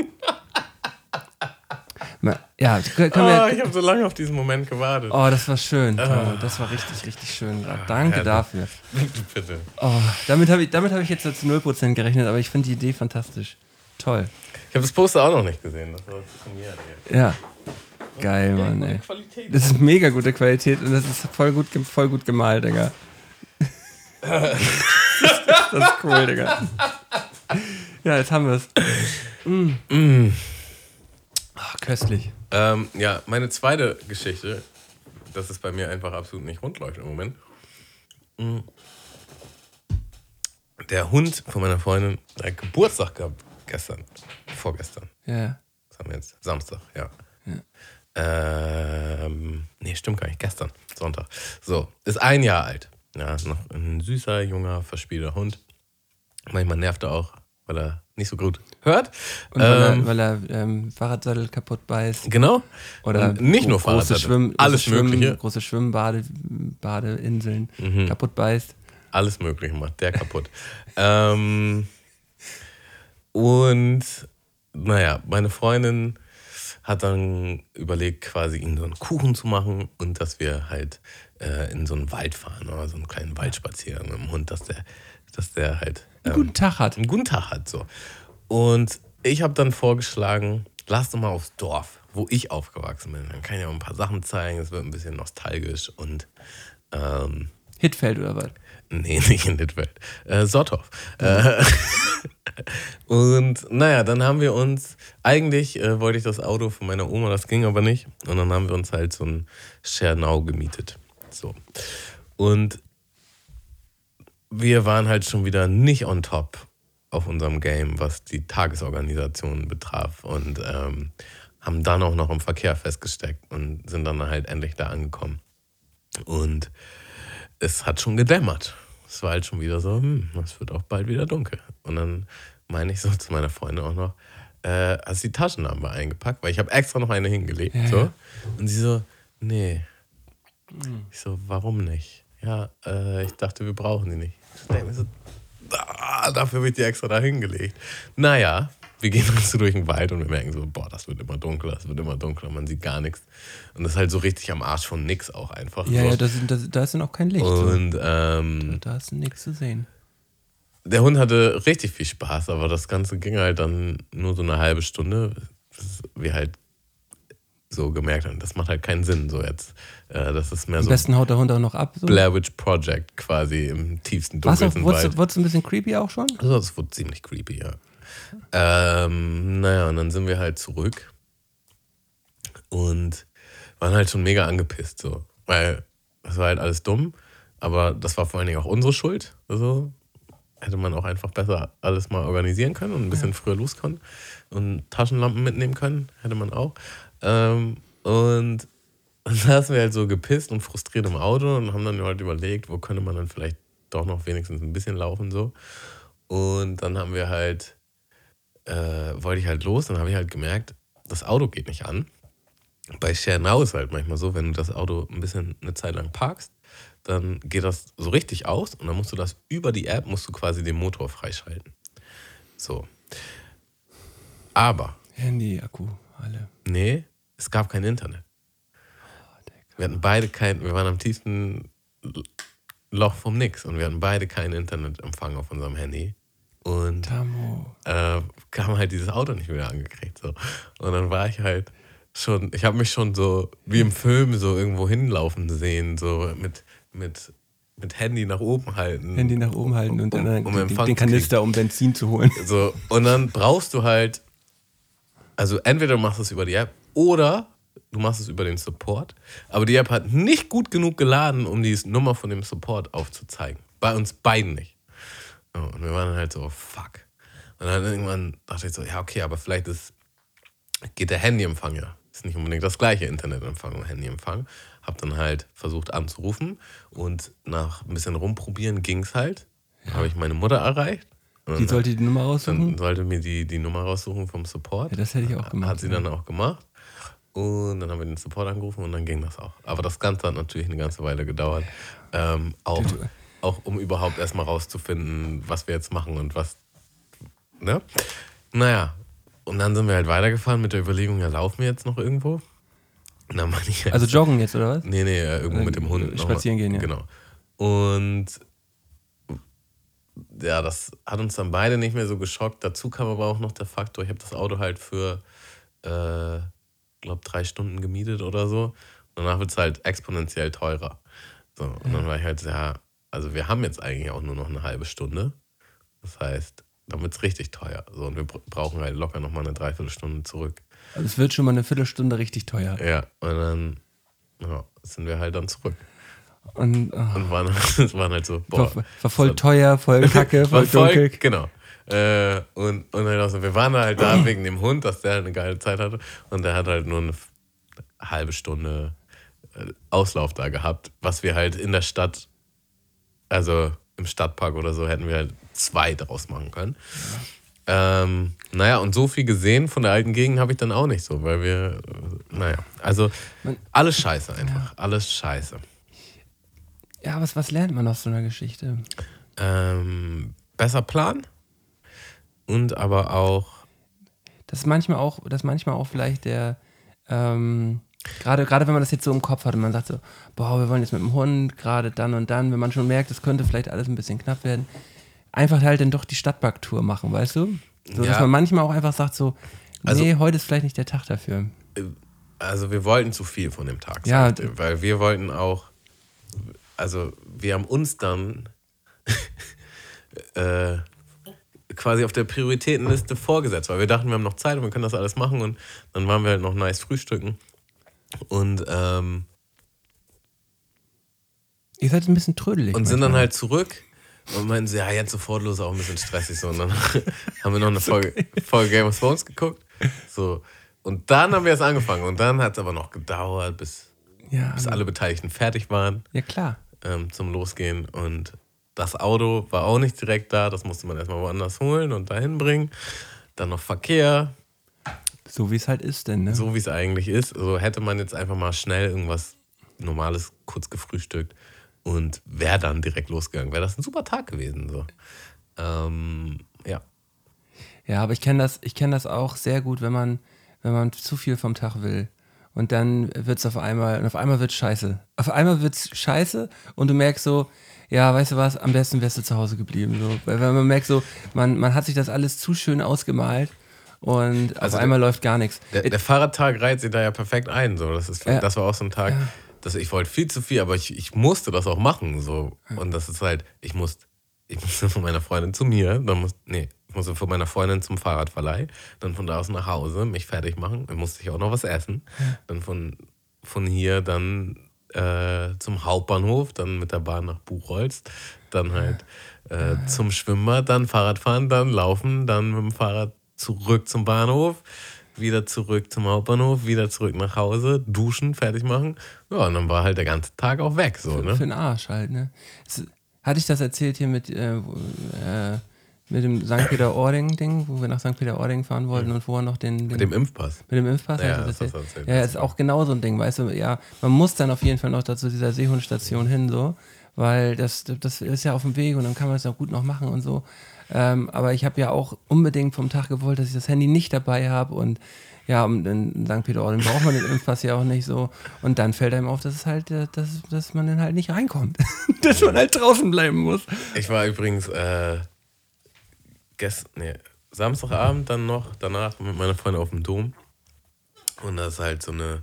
ja, können Oh, wir, ich habe so lange auf diesen Moment gewartet. oh, das war schön. Toll. Das war richtig, richtig schön. gerade. Danke herrlich. dafür. Bitte. Oh, damit habe ich, damit habe ich jetzt zu 0% gerechnet, aber ich finde die Idee fantastisch. Toll. Ich habe das Poster auch noch nicht gesehen. Das war Premiere. ey. Ja. Geil, Mann, ey. Qualität. Das ist mega gute Qualität und das ist voll gut, voll gut gemalt, Digga. das ist cool, Digga. Ja, jetzt haben wir es. Mm. Ach, köstlich. Ähm, ja, meine zweite Geschichte, dass es bei mir einfach absolut nicht rund läuft im Moment. Mm. Der Hund von meiner Freundin hat Geburtstag gehabt gestern, vorgestern. Ja. Was haben wir jetzt? Samstag, ja. Ja. Ähm, nee, stimmt gar nicht. Gestern, Sonntag. So, ist ein Jahr alt. Ja, ist noch ein süßer, junger, verspielter Hund. Manchmal nervt er auch, weil er nicht so gut hört. Und weil er, Ähm, weil er ähm, Fahrradsattel kaputt beißt. genau. Oder Und nicht nur große Fahrradsattel, Schwimm, alles große Schwimm, Mögliche. Große Schwimmbade, Badeinseln Mhm. kaputt beißt. Alles Mögliche macht der kaputt. ähm, und naja, meine Freundin hat dann überlegt, quasi ihm so einen Kuchen zu machen und dass wir halt äh, in so einen Wald fahren oder so einen kleinen Waldspaziergang mit dem Hund, dass der, dass der halt ähm, Guten Tag hat. einen guten Tag hat. So. Und ich habe dann vorgeschlagen, lass doch mal aufs Dorf. wo ich aufgewachsen bin. Dann kann ich auch ein paar Sachen zeigen, es wird ein bisschen nostalgisch und ähm, Hitfeld oder was? Nee, nicht in Littfeld. Äh, Sotthoff. Äh, und naja, dann haben wir uns, eigentlich äh, wollte ich das Auto von meiner Oma, das ging aber nicht. Und dann haben wir uns halt so ein Schernau gemietet. So. Und wir waren halt schon wieder nicht on top auf unserem Game, was die Tagesorganisation betraf. Und ähm, haben dann auch noch im Verkehr festgesteckt und sind dann halt endlich da angekommen. Und es hat schon gedämmert. Es war halt schon wieder so, hm, es wird auch bald wieder dunkel. Und dann meine ich so zu meiner Freundin auch noch, äh, hast du die Taschenlampe eingepackt? Weil ich habe extra noch eine hingelegt. Ja, so. ja. Und sie so, nee. Ich so, warum nicht? Ja, äh, ich dachte, wir brauchen die nicht. So, ah, dafür habe ich die extra da hingelegt. Naja, wir gehen dann so durch den Wald und wir merken so, boah, das wird immer dunkler, es wird immer dunkler, man sieht gar nichts. Und das ist halt so richtig am Arsch von nix auch einfach. Ja, so. ja, da, sind, da, da ist dann auch kein Licht. so. Und ähm, Da ist nichts zu sehen. der Hund hatte richtig viel Spaß, aber das Ganze ging halt dann nur so eine halbe Stunde, bis wir halt so gemerkt haben, das macht halt keinen Sinn so jetzt. Äh, das ist mehr Am so besten haut der Hund auch noch ab. So. Blair Witch Project quasi im tiefsten, Was dunkelsten wurdest Wald. wurdest du ein bisschen creepy auch schon? Also das wurde ziemlich creepy, ja. Ähm, naja, und dann sind wir halt zurück und waren halt schon mega angepisst, so. Weil das war halt alles dumm, aber das war vor allen Dingen auch unsere Schuld. Also hätte man auch einfach besser alles mal organisieren können und ein bisschen früher los können und Taschenlampen mitnehmen können, hätte man auch. Ähm, und dann saßen wir halt so gepisst und frustriert im Auto und haben dann halt überlegt, wo könnte man dann vielleicht doch noch wenigstens ein bisschen laufen so. Und dann haben wir halt, äh, wollte ich halt los, dann habe ich halt gemerkt, das Auto geht nicht an. Bei Share Now ist halt manchmal so, wenn du das Auto ein bisschen eine Zeit lang parkst, dann geht das so richtig aus und dann musst du das über die App, musst du quasi den Motor freischalten. So. Aber, Handy, Akku, alle. nee, es gab kein Internet. Wir hatten beide kein, wir waren am tiefsten Loch vom Nix und wir hatten beide keinen Internetempfang auf unserem Handy. Und äh, kam halt dieses Auto nicht mehr angekriegt. So. Und dann war ich halt schon, ich habe mich schon so wie im Film so irgendwo hinlaufen sehen, so mit, mit, mit Handy nach oben halten. Handy nach oben halten und dann Um- um den, den. Kanister, um Benzin zu holen. So, und dann brauchst du halt, also entweder du machst es über die App oder du machst es über den Support. Aber die App hat nicht gut genug geladen, um die Nummer von dem Support aufzuzeigen. Bei uns beiden nicht. Und wir waren halt so, fuck. Und dann irgendwann dachte ich so, ja, okay, aber vielleicht ist, geht der Handyempfang ja. Ist nicht unbedingt das gleiche Internetempfang und Handyempfang. Hab dann halt versucht anzurufen und nach ein bisschen rumprobieren ging es halt. Dann habe ich meine Mutter erreicht. Und Die dann- sollte die Nummer dann raussuchen. sollte mir die, die Nummer raussuchen vom Support. Ja, das hätte ich auch gemacht. Hat sie ja. dann auch gemacht. Und dann haben wir den Support angerufen und dann ging das auch. Aber das Ganze hat natürlich eine ganze Weile gedauert. Ähm, auch, auch um überhaupt erstmal rauszufinden, was wir jetzt machen und was. Ne? Naja, und dann sind wir halt weitergefahren mit der Überlegung, ja, laufen wir jetzt noch irgendwo? Meine ich halt, Also joggen jetzt, oder was? Nee, nee, irgendwo mit dem Hund. spazieren gehen, ja. Genau. Und ja, das hat uns dann beide nicht mehr so geschockt. Dazu kam aber auch noch der Faktor, ich habe das Auto halt für, äh, glaube drei Stunden gemietet oder so. Danach wird es halt exponentiell teurer. So, und dann war ich halt, ja, also wir haben jetzt eigentlich auch nur noch eine halbe Stunde. Das heißt, dann wird es richtig teuer. So, und wir br- brauchen halt locker nochmal eine Dreiviertelstunde zurück. Also es wird schon mal eine Viertelstunde richtig teuer. Ja, und dann ja, sind wir halt dann zurück. Und oh, Und waren, waren halt so, boah. war, war voll teuer, voll kacke, war voll dunkel. Genau. Äh, und, und halt auch so, wir waren halt da wegen dem Hund, dass der halt eine geile Zeit hatte. Und der hat halt nur eine halbe Stunde äh, Auslauf da gehabt, was wir halt in der Stadt, also im Stadtpark oder so, hätten wir halt zwei draus machen können. Ähm, naja, und so viel gesehen von der alten Gegend habe ich dann auch nicht so, weil wir, äh, naja, also alles scheiße einfach, alles scheiße. Ja, was, was lernt man aus so einer Geschichte? Ähm, besser planen und aber auch, Das ist manchmal auch, das ist manchmal auch vielleicht der, ähm, gerade, gerade wenn man das jetzt so im Kopf hat und man sagt so, boah, wir wollen jetzt mit dem Hund, gerade dann und dann, wenn man schon merkt, es könnte vielleicht alles ein bisschen knapp werden, einfach halt dann doch die Stadtparktour machen, weißt du? So, dass Ja. man manchmal auch einfach sagt so, Also- nee, heute ist vielleicht nicht der Tag dafür. Also wir wollten zu viel von dem Tag. Ja, ich weil wir wollten auch, also wir haben uns dann äh, quasi auf der Prioritätenliste vorgesetzt, weil wir dachten, wir haben noch Zeit und wir können das alles machen und dann waren wir halt noch nice frühstücken und ähm, Ihr seid ein bisschen trödelig. und sind dann halt zurück und meinten so, ja, jetzt sofort los, auch ein bisschen stressig so. Und dann haben wir noch eine Folge, Folge Game of Thrones geguckt. So. Und dann haben wir es angefangen. Und dann hat es aber noch gedauert, bis, Ja, bis alle Beteiligten fertig waren ja klar. ähm, zum Losgehen. Und das Auto war auch nicht direkt da. Das musste man erstmal woanders holen und dahin bringen. Dann noch Verkehr, So wie es halt ist, denn, ne? so wie es eigentlich ist. So hätte man jetzt einfach mal schnell irgendwas Normales kurz gefrühstückt und wäre dann direkt losgegangen. Wäre das ein super Tag gewesen. So. Ähm, ja. Ja, aber ich kenne das, ich kenne das auch sehr gut, wenn man, wenn man zu viel vom Tag will. Und dann wird es auf einmal, und auf einmal wird scheiße. Auf einmal wird es scheiße und du merkst so, ja, weißt du was, am besten wärst du zu Hause geblieben. So. Weil, man merkt so, man, man hat sich das alles zu schön ausgemalt und Also auf einmal läuft gar nichts. Der, der Fahrradtag reiht sich da ja perfekt ein. So. Das, ist, Ja. das war auch so ein Tag, dass ich wollte viel zu viel, aber ich, ich musste das auch machen. So. Und das ist halt, ich musste, ich musste von meiner Freundin zu mir, dann muss, nee, ich musste von meiner Freundin zum Fahrradverleih, dann von da aus nach Hause, mich fertig machen, dann musste ich auch noch was essen. Dann von, von hier dann äh, zum Hauptbahnhof, dann mit der Bahn nach Buchholz, dann halt äh, zum Schwimmer, dann Fahrrad fahren, dann laufen, dann mit dem Fahrrad zurück zum Bahnhof, wieder zurück zum Hauptbahnhof, wieder zurück nach Hause, duschen, fertig machen. Ja, und dann war halt der ganze Tag auch weg. So, Für ne? den Arsch halt, ne? Hatte ich das erzählt hier mit, äh, äh, mit dem St. Peter-Ording-Ding, wo wir nach St. Peter-Ording fahren wollten und vorher noch den, den Mit dem Impfpass. Mit dem Impfpass Ja, das das erzählt? Ja, ist auch genau so ein Ding, weißt du, ja, man muss dann auf jeden Fall noch dazu dieser Seehundstation hin, so, weil das, das ist ja auf dem Weg und dann kann man es auch gut noch machen und so. Ähm, aber ich habe ja auch unbedingt vom Tag gewollt, dass ich das Handy nicht dabei habe und ja, und in St. Peter-Ording braucht man den Impfpass ja auch nicht so. Und dann fällt einem auf, dass es halt, äh, dass, dass man dann halt nicht reinkommt. dass man halt draußen bleiben muss. Ich war übrigens äh, gest, nee, Samstagabend dann noch, danach mit meiner Freundin auf dem Dom. Und da ist halt so eine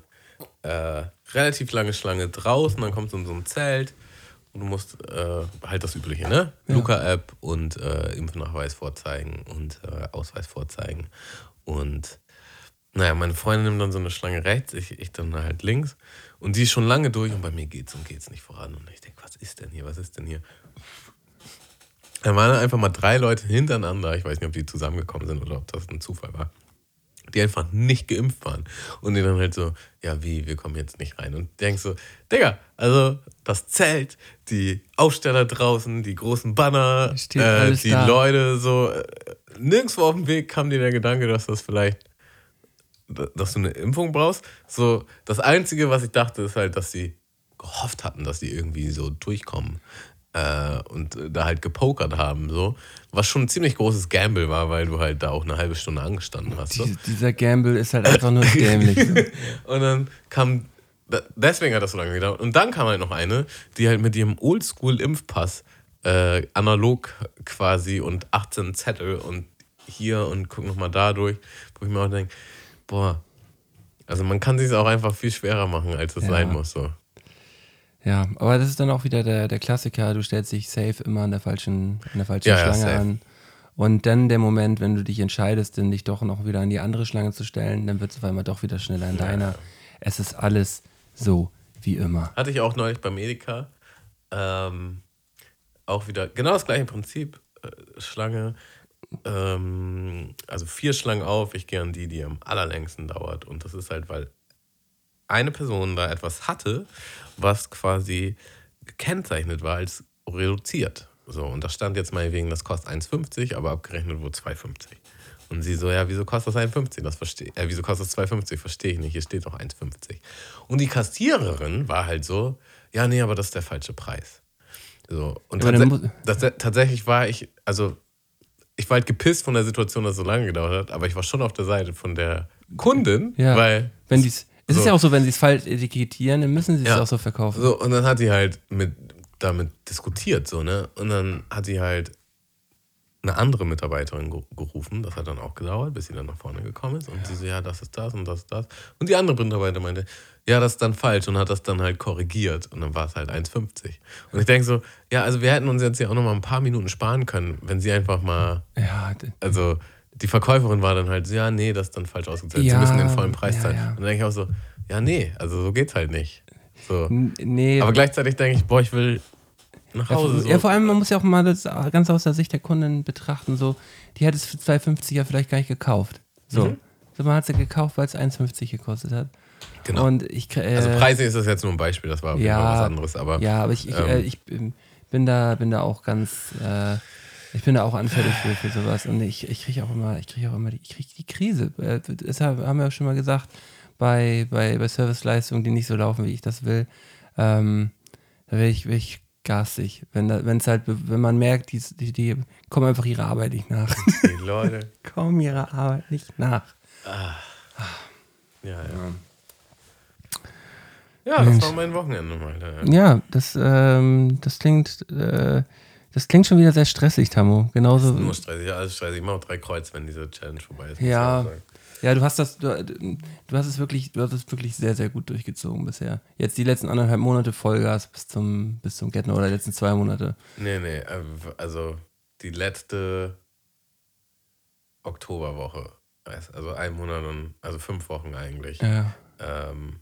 äh, relativ lange Schlange draußen, dann kommt so in so ein Zelt und du musst äh, halt das Übliche, ne? Luca-App und äh, Impfnachweis vorzeigen und äh, Ausweis vorzeigen. Und naja, meine Freundin nimmt dann so eine Schlange rechts, ich, ich dann halt links. Und die ist schon lange durch und bei mir geht's und geht's nicht voran. Und ich denke, was ist denn hier? Was ist denn hier? Da waren einfach mal drei Leute hintereinander, ich weiß nicht, ob die zusammengekommen sind oder ob das ein Zufall war, die einfach nicht geimpft waren. Und die dann halt so, ja, wie, wir kommen jetzt nicht rein. Und denkst so, Digga, also das Zelt, die Aufsteller draußen, die großen Banner, äh, die da. Leute, so, äh, nirgendwo auf dem Weg kam dir der Gedanke, dass das vielleicht, dass du eine Impfung brauchst. So, das Einzige, was ich dachte, ist halt, dass sie gehofft hatten, dass die irgendwie so durchkommen äh, und da halt gepokert haben, so. Was schon ein ziemlich großes Gamble war, weil du halt da auch eine halbe Stunde angestanden hast. So. Dies- dieser Gamble ist halt einfach nur dämlich. So. Und dann kam, deswegen hat das so lange gedauert. Und dann kam halt noch eine, die halt mit ihrem Oldschool-Impfpass äh, analog quasi und 18 Zettel und hier und guck nochmal da durch, wo ich mir auch denke, boah, also man kann sich auch einfach viel schwerer machen, als es Ja. sein muss. So. Ja, aber das ist dann auch wieder der, der Klassiker, du stellst dich safe immer an der falschen, an der falschen Ja, ja, Schlange safe. an. Und dann der Moment, wenn du dich entscheidest, dann dich doch noch wieder an die andere Schlange zu stellen, dann wird es auf einmal doch wieder schneller an deiner. Es ist alles so wie immer. Hatte ich auch neulich beim Edeka. Ähm, auch wieder genau das gleiche Prinzip. Äh, Schlange. Ähm, also vier Schlangen auf. Ich gehe an die, die am allerlängsten dauert. Und das ist halt, weil eine Person da etwas hatte, was quasi gekennzeichnet war als reduziert. So, und da stand jetzt mal wegen, das kostet 1,50, aber abgerechnet wurde 2,50. Und sie so, ja, wieso kostet das 1,50? Das verstehe äh, wieso kostet das 2,50? Verstehe ich nicht, hier steht doch 1,50. Und die Kassiererin war halt so, ja, nee, aber das ist der falsche Preis. So, und tats das, tatsächlich war ich, also ich war halt gepisst von der Situation, dass es so lange gedauert hat, aber ich war schon auf der Seite von der Kundin, Ja. weil Wenn die's, es ist So. ja auch so, wenn sie es falsch etikettieren, dann müssen sie es Ja. auch so verkaufen. So, und dann hat die halt mit, damit diskutiert, so, ne? Und dann hat sie halt eine andere Mitarbeiterin ge- gerufen. Das hat dann auch gedauert, bis sie dann nach vorne gekommen ist. Und sie so, ja, das ist das und das ist das. Und die andere Mitarbeiterin meinte, ja, das ist dann falsch und hat das dann halt korrigiert. Und dann war es halt 1,50. Und ich denke so, ja, also wir hätten uns jetzt ja auch noch mal ein paar Minuten sparen können, wenn sie einfach mal, Ja, also die Verkäuferin war dann halt so, ja, nee, das ist dann falsch ausgezahlt. Ja, sie müssen den vollen Preis ja, zahlen. ja. Und dann denke ich auch so, ja, nee, also so geht's halt nicht. So. nee. Aber gleichzeitig denke ich, boah, ich will nach Ja, Hause. vor, so. ja, vor allem, man muss ja auch mal das ganz aus der Sicht der Kundin betrachten. So, die hat es für 2,50 ja vielleicht gar nicht gekauft. So, Mhm. so man hat sie gekauft, weil es 1,50 gekostet hat. Genau. Und ich, kr- äh, Also preislich ist das jetzt nur ein Beispiel, das war ja, was anderes. Aber ja, aber ich, ich, ähm, äh, ich bin bin da, bin da auch ganz, äh, ich bin da auch anfällig für, für sowas. Und ich, ich kriege auch immer, ich kriege auch immer die, ich krieg die Krise. Äh, Deshalb haben wir auch schon mal gesagt, bei, bei, bei Serviceleistungen, die nicht so laufen, wie ich das will, ähm, da werde ich, werd ich garstig. Wenn wenn's halt, wenn man merkt, die, die, die kommen einfach ihrer Arbeit nicht nach. die Leute. kommen ihrer Arbeit nicht nach. Ja, ja. Ja, das Mensch. war mein Wochenende mal. Ja. Ja, das, ähm, das klingt, äh, das klingt schon wieder sehr stressig, Tammo. Genauso. Nur stressig, ja, alles stressig. Ich mache auch drei Kreuz, wenn diese Challenge vorbei ist. Ja, ja, du hast das, du, du hast es wirklich, du hast es wirklich sehr, sehr gut durchgezogen bisher. Jetzt die letzten anderthalb Monate Vollgas bis zum, bis zum Gärtner oder die letzten zwei Monate. Nee, nee, äh, also die letzte Oktoberwoche. Also ein Monat und, also fünf Wochen eigentlich. Ja. Ähm,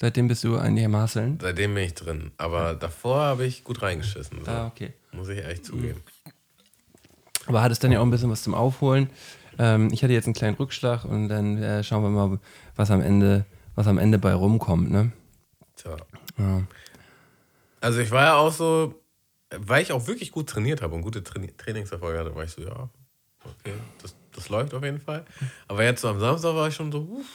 Seitdem bist du ein Nehmen. seitdem bin ich drin. Aber davor habe ich gut reingeschissen. So. Ah, okay. Muss ich echt zugeben. Aber hattest dann ja auch ein bisschen was zum Aufholen. Ähm, ich hatte jetzt einen kleinen Rückschlag und dann äh, schauen wir mal, was am Ende, was am Ende bei rumkommt, ne? Tja. Ja. Also ich war ja auch so, weil ich auch wirklich gut trainiert habe und gute Traini Trainingserfolge hatte, war ich so, ja, okay, das, das läuft auf jeden Fall. Aber jetzt so am Samstag war ich schon so, uff,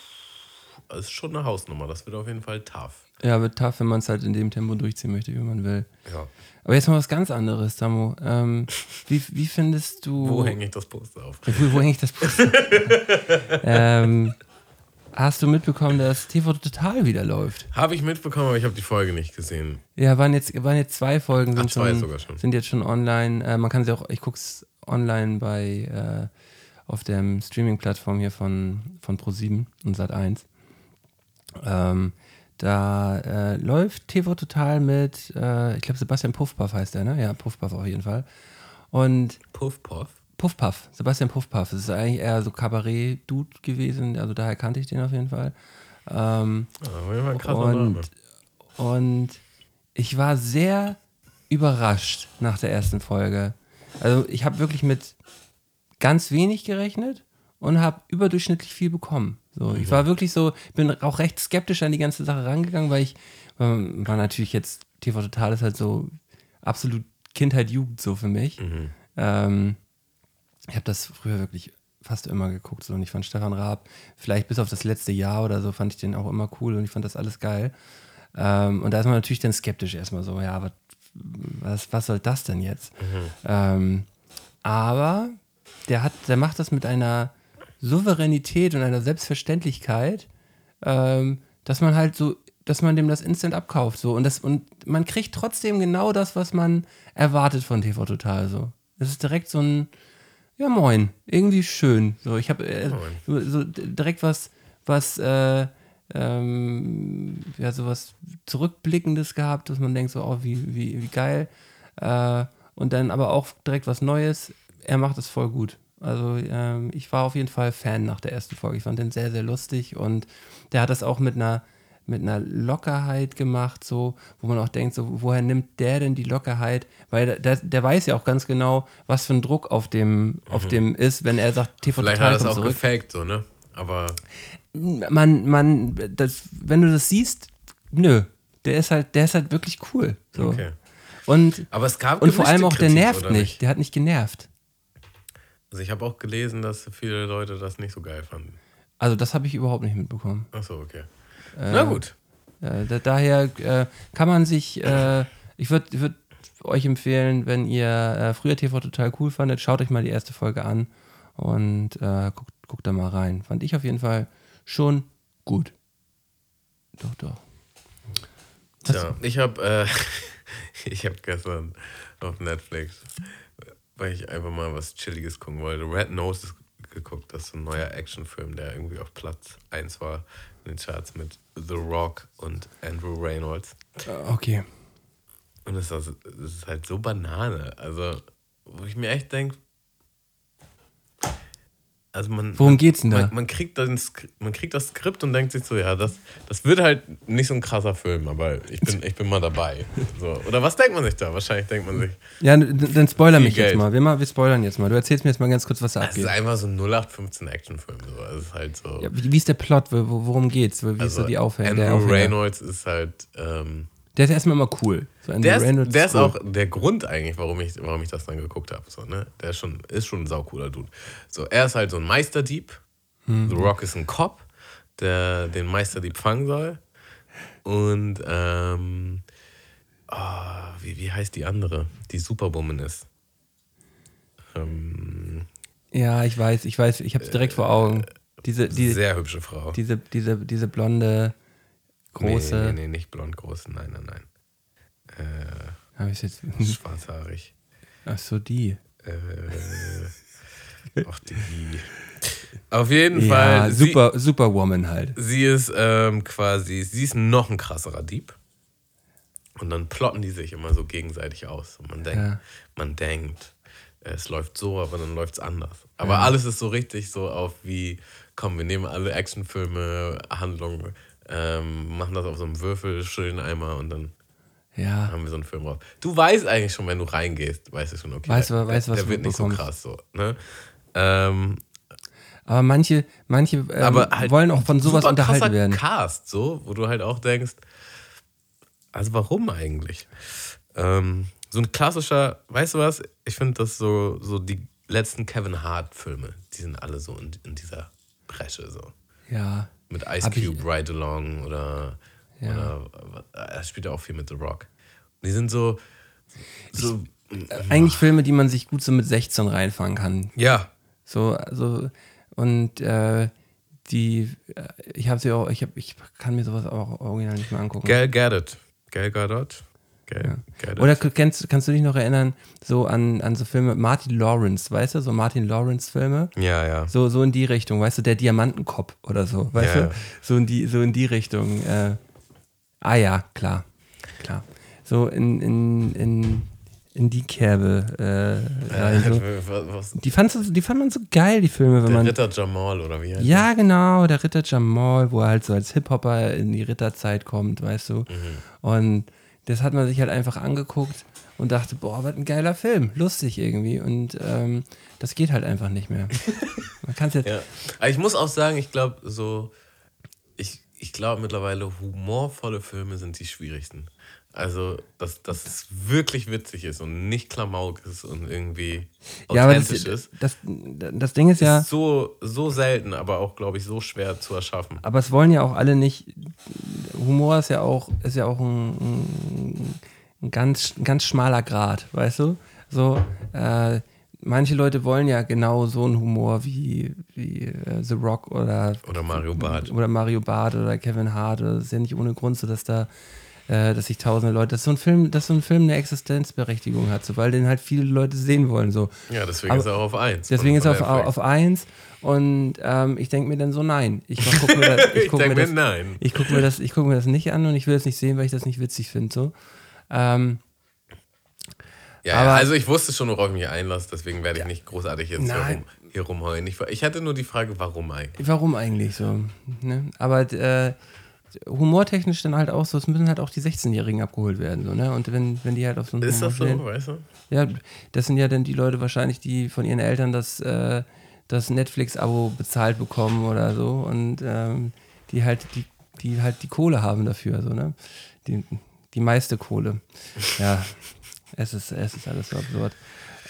ist schon eine Hausnummer, das wird auf jeden Fall tough. Ja, wird tough, wenn man es halt in dem Tempo durchziehen möchte, wie man will. Ja. Aber jetzt mal was ganz anderes, Samu. Ähm, wie, wie findest du. Wo hänge ich das Poster auf? Wo, wo hänge ich das Poster? ähm, hast du mitbekommen, dass TV Total wieder läuft? Habe ich mitbekommen, aber ich habe die Folge nicht gesehen. Ja, waren jetzt, waren jetzt zwei Folgen, sind, Ach, zwei schon, sogar schon. sind jetzt schon online. Äh, man kann sie auch, ich gucke es online bei äh, auf der Streaming-Plattform hier von, von Pro7 und Sat1. Ähm, da äh, läuft TV Total mit, äh, ich glaube Sebastian Puffpaff heißt der, ne? Ja, Puffpaff auf jeden Fall. Und Puff Puff. Puffpaff, Sebastian Puffpaff. Das ist eigentlich eher so Kabarett-Dude gewesen, also daher kannte ich den auf jeden Fall. Ähm, Ja, krasser Name. und, und ich war sehr überrascht nach der ersten Folge. Also ich habe wirklich mit ganz wenig gerechnet und habe überdurchschnittlich viel bekommen. So, ich war wirklich so, bin auch recht skeptisch an die ganze Sache rangegangen, weil ich ähm, war natürlich jetzt TV Total ist halt so absolut Kindheit Jugend so für mich. Ähm, ich habe das früher wirklich fast immer geguckt so und ich fand Stefan Raab vielleicht bis auf das letzte Jahr oder so fand ich den auch immer cool und ich fand das alles geil. Ähm, und da ist man natürlich dann skeptisch erstmal so, ja, was, was, was soll das denn jetzt? Ähm, aber der hat, der macht das mit einer Souveränität und einer Selbstverständlichkeit, ähm, dass man halt so, dass man dem das instant abkauft. So. Und, das, und man kriegt trotzdem genau das, was man erwartet von TV Total. So. Das ist direkt so ein, ja moin, irgendwie schön. So, ich habe äh, so, so direkt was, was, äh, ähm, ja, sowas Zurückblickendes gehabt, dass man denkt so, oh, wie, wie, wie geil. Äh, und dann aber auch direkt was Neues. Er macht es voll gut. Also ähm, ich war auf jeden Fall Fan nach der ersten Folge. Ich fand den sehr, sehr lustig und der hat das auch mit einer mit einer Lockerheit gemacht, so, wo man auch denkt, so, woher nimmt der denn die Lockerheit? Weil der, der weiß ja auch ganz genau, was für ein Druck auf dem, auf dem ist, wenn er sagt, TV Mhm. Vielleicht Total hat er das auch zurück. gefaked, so, ne? Aber Man, man, das, wenn du das siehst, nö, der ist halt, der ist halt wirklich cool. So. okay. Und, Aber es gab und vor allem auch, der Kritik, nervt oder nicht. Der hat nicht genervt. Also ich habe auch gelesen, dass viele Leute das nicht so geil fanden. Also das habe ich überhaupt nicht mitbekommen. Ach so, okay. Äh, Na gut. Äh, da, daher äh, kann man sich, äh, ich würde würd euch empfehlen, wenn ihr äh, früher TV total cool fandet, schaut euch mal die erste Folge an und äh, guckt, guckt da mal rein. Fand ich auf jeden Fall schon gut. Doch, doch. Tja, ich habe ich hab gestern auf Netflix weil ich einfach mal was Chilliges gucken wollte. Red Nose ist geguckt, das ist ein neuer Actionfilm, der irgendwie auf Platz 1 war in den Charts mit The Rock und Andrew Reynolds. Okay. Und es ist, es ist halt so Banane. Also, wo ich mir echt denke, also man, Worum geht's denn da? Man, man, kriegt dann, Sk- man kriegt das Skript und denkt sich so, ja, das, das wird halt nicht so ein krasser Film, aber ich bin, ich bin mal dabei. So. Oder was denkt man sich da? Wahrscheinlich denkt man sich, Ja, dann spoiler mich jetzt Geld. mal. Wir, mal. wir spoilern jetzt mal. Du erzählst mir jetzt mal ganz kurz, was da es ist abgeht. einfach so ein 0815 Actionfilm. So. Ist halt so. Ja, wie, wie ist der Plot? Wo, wo- worum geht's? Wie ist also so die Aufhänger? Der, Andrew Aufhänger? Reynolds ist halt. Ähm, der ist erstmal immer cool. So Der ist, der ist cool. auch der Grund eigentlich, warum ich, warum ich das dann geguckt habe. So, ne? Der ist schon, ist schon ein saucooler Dude. So, er ist halt so ein Meisterdieb. Hm. The Rock ist ein Cop, der den Meisterdieb fangen soll. Und ähm, ah, wie, wie heißt die andere, die Superwoman ist? Ähm, Ja, ich weiß, ich weiß, ich hab's direkt vor Augen. Diese, die, sehr hübsche Frau. diese, diese, diese blonde, große. Nee, nee, nee, nicht blond groß, nein, nein, nein. Äh, Hab ich's jetzt. schwarzhaarig. Ach so, die. Äh, ach, die. Auf jeden Ja, Fall. sie- super, Superwoman halt. Sie ist ähm, quasi, sie ist noch ein krasserer Dieb. Und dann plotten die sich immer so gegenseitig aus. Und man denkt, Ja. man denkt, es läuft so, aber dann läuft es anders. Aber alles ist so richtig so auf wie, komm, wir nehmen alle Actionfilme, Handlungen, ähm, machen das auf so einem Würfel, schön einmal und dann Ja. haben wir so einen Film drauf. Du weißt eigentlich schon, wenn du reingehst, weißt du schon, okay, Weißt du- der, weißt, was der du wird nicht so krass so. Ne? Ähm, Aber manche, manche ähm, aber halt wollen auch von sowas unterhalten werden. Cast, so, wo du halt auch denkst, also warum eigentlich? Ähm, so ein klassischer, weißt du was? Ich finde das so, so die letzten Kevin Hart-Filme, die sind alle so in, in dieser Bresche so. Ja. Mit Ice Hab ich- Cube, Ride Along oder, Ja. oder er spielt ja auch viel mit The Rock. Die sind so, so Eigentlich Filme, die man sich gut so mit 16 reinfangen kann. ja, So, also, und äh, die, äh, ich habe sie auch, ich, hab, ich kann mir sowas auch original nicht mehr angucken. Gal Gadot. Gal Gadot. Gal Gadot. Oder kennst, kannst du dich noch erinnern, so an, an so Filme, Martin Lawrence, weißt du, so Martin Lawrence-Filme? ja, ja. So, so in die Richtung, weißt du, der Diamantenkopf oder so, weißt Ja. du? So in die, so in die Richtung. Äh, ah ja, klar, klar. So in, in, in, in die Kerbe äh, rein. So. was, was, Die, fandst du, die fand man so geil, die Filme, wenn der man. Ritter Jamal oder wie heißt Ja, genau, der Ritter Jamal, wo er halt so als Hip-Hopper in die Ritterzeit kommt, weißt du. Mhm. Und das hat man sich halt einfach angeguckt und dachte, boah, was ein geiler Film, lustig irgendwie. Und ähm, das geht halt einfach nicht mehr. Man kann es jetzt. Ja. Aber ich muss auch sagen, ich glaube, so, ich, ich glaube mittlerweile, humorvolle Filme sind die schwierigsten. Also, dass, dass es wirklich witzig ist und nicht Klamauk ist und irgendwie Ja, aber das, authentisch ist, das, das Ding ist ja, ist so, so selten, aber auch, glaube ich, so schwer zu erschaffen. aber es wollen ja auch alle nicht. Humor ist ja auch, ist ja auch ein, ein, ein ganz, ein ganz schmaler Grad, weißt du? So, äh, manche Leute wollen ja genau so einen Humor wie, wie äh, The Rock oder Oder Mario Barth. oder Mario Barth oder Kevin Hart. Das ist ja nicht ohne Grund so, dass da, äh, dass sich tausende Leute, dass so ein Film, dass so ein Film eine Existenzberechtigung hat, so, weil den halt viele Leute sehen wollen. So. Ja, deswegen Aber- ist er auch auf 1. Deswegen ist er auf, auf eins und ähm, ich denke mir dann so, nein. Ich gucke mir, das- ich Ich guck denk mir, mir, das- nein. ich guck mir, das- ich guck mir das nicht an und ich will es nicht sehen, weil ich das nicht witzig finde. So. Ähm, Ja, Aber- also ich wusste schon, worauf ich mich einlasse, deswegen werde ich nicht großartig jetzt hier, Nein. rum, hier rumheulen. Ich, ich hatte nur die Frage, warum eigentlich? warum eigentlich so? Ne? Aber äh, humortechnisch dann halt auch so, es müssen halt auch die 16-Jährigen abgeholt werden. So, ne? Und wenn, wenn die halt auf so einen Ist Humor das so, stehen- weißt du? Ja, das sind ja dann die Leute wahrscheinlich, die von ihren Eltern das, äh, das Netflix-Abo bezahlt bekommen oder so und ähm, die halt die, die halt die Kohle haben dafür, so, ne? Die, die meiste Kohle. Ja, es ist, es ist alles so absurd.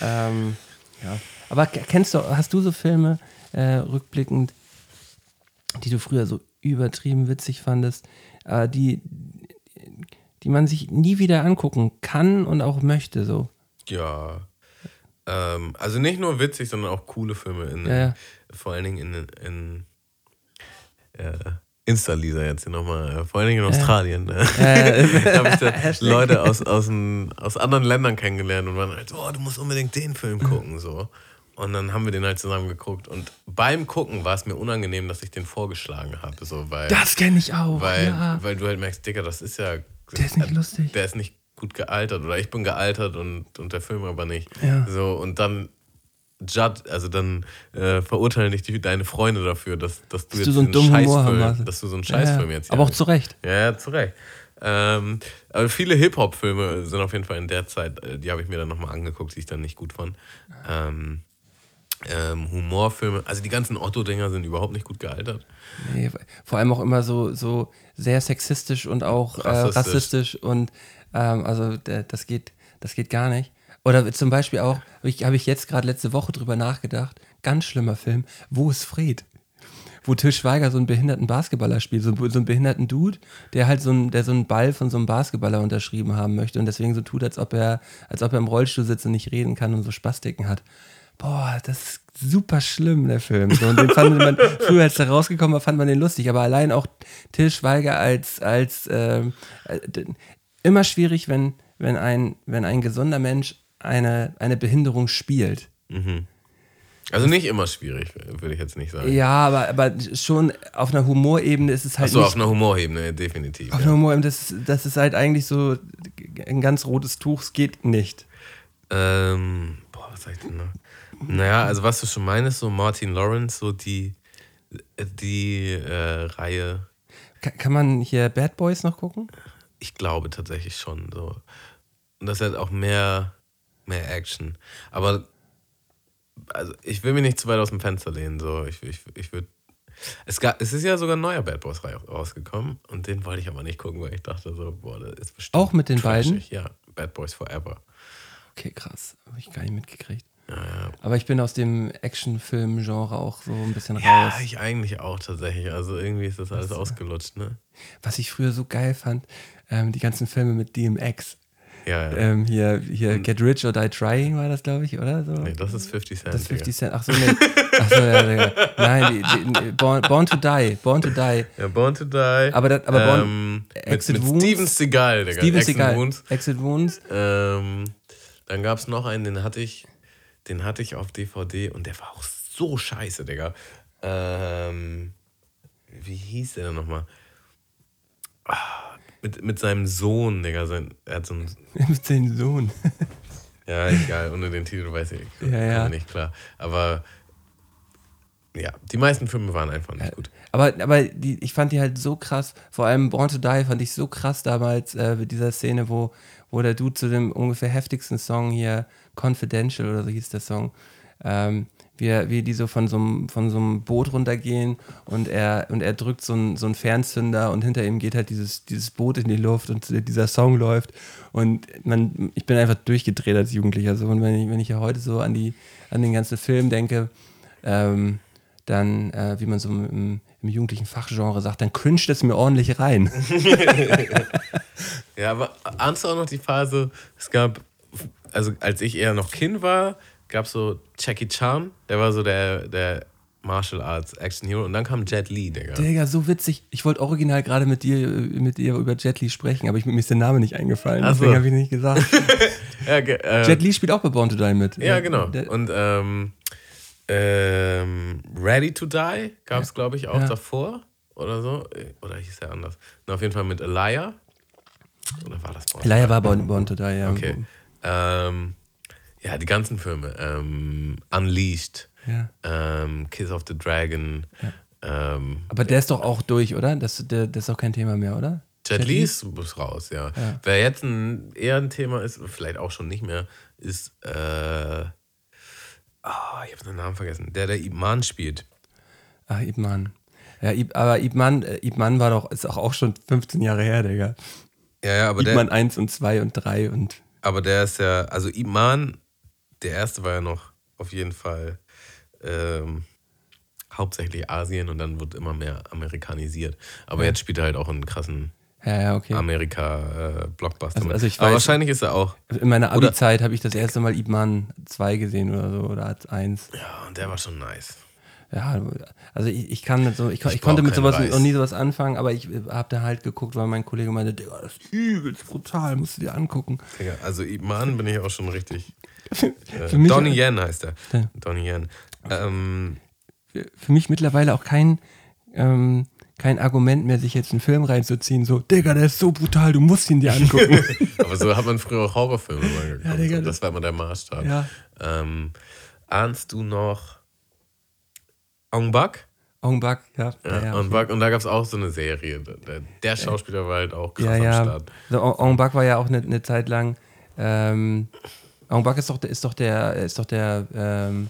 Ähm, ja. Aber kennst du, hast du so Filme äh, rückblickend, die du früher so übertrieben witzig fandest, äh, die, die man sich nie wieder angucken kann und auch möchte, so? Ja. Ähm, also nicht nur witzig, sondern auch coole Filme. In, Ja, ja. Vor allen Dingen in, in äh, Insta-Lisa jetzt hier nochmal, äh, vor allen Dingen in Australien. Ne? Äh, da habe ich da Leute aus, aus, ein, aus anderen Ländern kennengelernt und waren halt, oh, du musst unbedingt den Film gucken. So. Und dann haben wir den halt zusammen geguckt. Und beim Gucken war es mir unangenehm, dass ich den vorgeschlagen habe. So, weil, das kenne ich auch. weil, ja. weil du halt merkst, Digga, das ist ja. Der ist nicht lustig. Der ist nicht gut gealtert. Oder ich bin gealtert und, und der Film aber nicht. Ja. So, und dann judge, also dann äh, verurteilen dich die, deine Freunde dafür, dass, dass du Dass jetzt du so einen Humor Scheißfilm, hast. dass du so einen Scheißfilm ja. jetzt Aber auch hier- zu Recht. ja, ja, zu Recht. Ähm, aber viele Hip-Hop-Filme sind auf jeden Fall in der Zeit, äh, die habe ich mir dann nochmal angeguckt, die ich dann nicht gut fand. Ähm, ähm, Humorfilme, also die ganzen Otto-Dinger sind überhaupt nicht gut gealtert. Nee, vor allem auch immer so, so sehr sexistisch und auch rassistisch, äh, Rassistisch. und ähm, also das geht, das geht gar nicht. Oder zum Beispiel auch, habe ich, hab ich jetzt gerade letzte Woche drüber nachgedacht, ganz schlimmer Film, Wo ist Fred? Wo Till Schweiger so einen behinderten Basketballer spielt, so, so einen behinderten Dude, der halt so einen, der so einen Ball von so einem Basketballer unterschrieben haben möchte und deswegen so tut, als ob er, als ob er im Rollstuhl sitzt und nicht reden kann und so Spastiken hat. Boah, das ist super schlimm, der Film. So, und den fand man, früher als der rausgekommen war, fand man den lustig. Aber allein auch Till Schweiger als, als ähm, äh, immer schwierig, wenn, wenn, ein, wenn ein gesunder Mensch eine, eine Behinderung spielt. Also nicht immer schwierig, würde ich jetzt nicht sagen. Ja, aber, aber schon auf einer Humorebene ist es halt Achso, auf einer Humorebene, definitiv. auf Ja. einer Humorebene, das, ist- das ist halt eigentlich so ein ganz rotes Tuch, es geht nicht. Ähm, boah, was sag ich denn noch? Naja, also was du schon meinst, so Martin Lawrence, so die, die äh, Reihe, Ka- kann man hier Bad Boys noch gucken? ich glaube tatsächlich schon so. Und das hat auch mehr, mehr Action. Aber also ich will mich nicht zu weit aus dem Fenster lehnen. So. Ich, ich, ich würde. Es, gab, es ist ja sogar ein neuer Bad Boys ra- rausgekommen und den wollte ich aber nicht gucken, weil ich dachte so, boah, das ist bestimmt. Auch mit den beiden? trashig. Ja, Bad Boys Forever. Okay, krass. Habe ich gar nicht mitgekriegt. Ja, ja. Aber ich bin aus dem Actionfilm-Genre auch so ein bisschen Ja, raus. ich eigentlich auch tatsächlich. Also irgendwie ist das alles ausgelutscht, ne? Was ich früher so geil fand, ähm, die ganzen Filme mit DMX. Ja, ja. Ähm, hier, hier Get Rich or Die Trying war das, glaube ich, oder? So? nee, das ist 50 Cent. das ist 50 Digga. Cent. Ach so, nee. Ach so, ja, Digga. Nein, die, die, Born, Born to Die. Born to Die. Ja, Born to Die. Aber das- aber Born- ähm, mit, Exit mit Wounds? Steven Seagal, Digga. Steven Exit Seagal. Wounds. Exit Wounds. Ähm, dann gab es noch einen, den hatte ich, den hatte ich auf DVD und der war auch so scheiße, Digga. Ähm, wie hieß der denn nochmal? Ah, mit, mit seinem Sohn, Digga. Sein, er hat so einen, Mit seinem Sohn. ja, egal, ohne den Titel weiß ich Ja, ja. nicht klar. Aber ja, die meisten Filme waren einfach nicht gut. Aber, aber die, ich fand die halt so krass, vor allem Born to Die fand ich so krass damals äh, mit dieser Szene, wo, wo der Dude zu dem ungefähr heftigsten Song hier, Confidential oder so hieß der Song, ähm, wie, wie die so von so einem, von so einem Boot runtergehen und er, und er drückt so einen so einen Fernzünder und hinter ihm geht halt dieses, dieses Boot in die Luft und dieser Song läuft und man, ich bin einfach durchgedreht als Jugendlicher so und wenn ich, wenn ich ja heute so an, die, an den ganzen Film denke, ähm, dann, äh, wie man so im, im jugendlichen Fachgenre sagt, dann cringet es mir ordentlich rein. Ja, aber ahnst du auch noch die Phase, es gab, also als ich eher noch Kind war, gab es so Jackie Chan, der war so der, der Martial Arts Action Hero und dann kam Jet Li, Digga. Digga, so witzig. Ich wollte original gerade mit dir, mit dir über Jet Li sprechen, aber ich, mir ist der Name nicht eingefallen. Ach so. Deswegen habe ich nicht gesagt. Ja, äh, Jet Li spielt auch bei Born to Die mit. ja genau. Und ähm, ähm, Ready to Die gab es, glaube ich, auch Ja. davor oder so. Oder hieß der anders? Na, auf jeden Fall mit Elia. Oder war das Born? Elijah war Born, Born to Die, ja. Okay. Ähm, ja, die ganzen Filme. Ähm, Unleashed. Ja. ähm, Kiss of the Dragon. Ähm, Aber der ist doch auch durch, oder? Das, der, das ist auch kein Thema mehr, oder? Jet Li ist raus, ja. Wer jetzt ein, eher ein Thema ist, vielleicht auch schon nicht mehr, ist, äh, ah, ich habe den Namen vergessen, der, der Ip Man spielt. Ach, Ip Man. Ja, Ip, aber Ip Man, äh, Ip Man war doch, ist auch, auch schon 15 Jahre her, Digga. Ja, ja, aber Ip der, Man 1 und 2 und 3 und aber der ist ja, also Ip Man, der erste war ja noch auf jeden Fall ähm, hauptsächlich Asien und dann wird immer mehr amerikanisiert. Aber jetzt spielt er halt auch einen krassen ja, ja, okay. Amerika-Blockbuster. Also- also ich aber weiß- wahrscheinlich ist er auch. In meiner Abi-Zeit habe ich das erste Mal Ip Man 2 gesehen oder so, oder 1. Ja, und der war schon nice. Ja, also ich, ich kann mit so, ich, ich, Ich konnte mit sowas noch nie sowas anfangen, aber ich habe da halt geguckt, weil mein Kollege meinte, Digga, das ist übelst brutal, musst du dir angucken. Digga, also Ip Man bin ich auch schon richtig. Äh, Donnie Yen heißt er. Ja. Donnie Yen. Ähm, Für, für mich mittlerweile auch kein, ähm, kein Argument mehr, sich jetzt einen Film reinzuziehen, so, Digga, der ist so brutal, du musst ihn dir angucken. aber so hat man früher auch Horrorfilme mal geguckt. Ja, Digga, das war immer der Maßstab. Ja. Ähm, ahnst du noch Ong Bak? Ong Bak, ja. Ja, ja, Ong Bak. Und da gab es auch so eine Serie. Der, der Schauspieler war halt auch krass ja, am ja. Start. So, Ong- Ong Bak war ja auch eine, eine Zeit lang. Ähm, Ong Bak ist doch, ist doch der, ist doch der, ähm,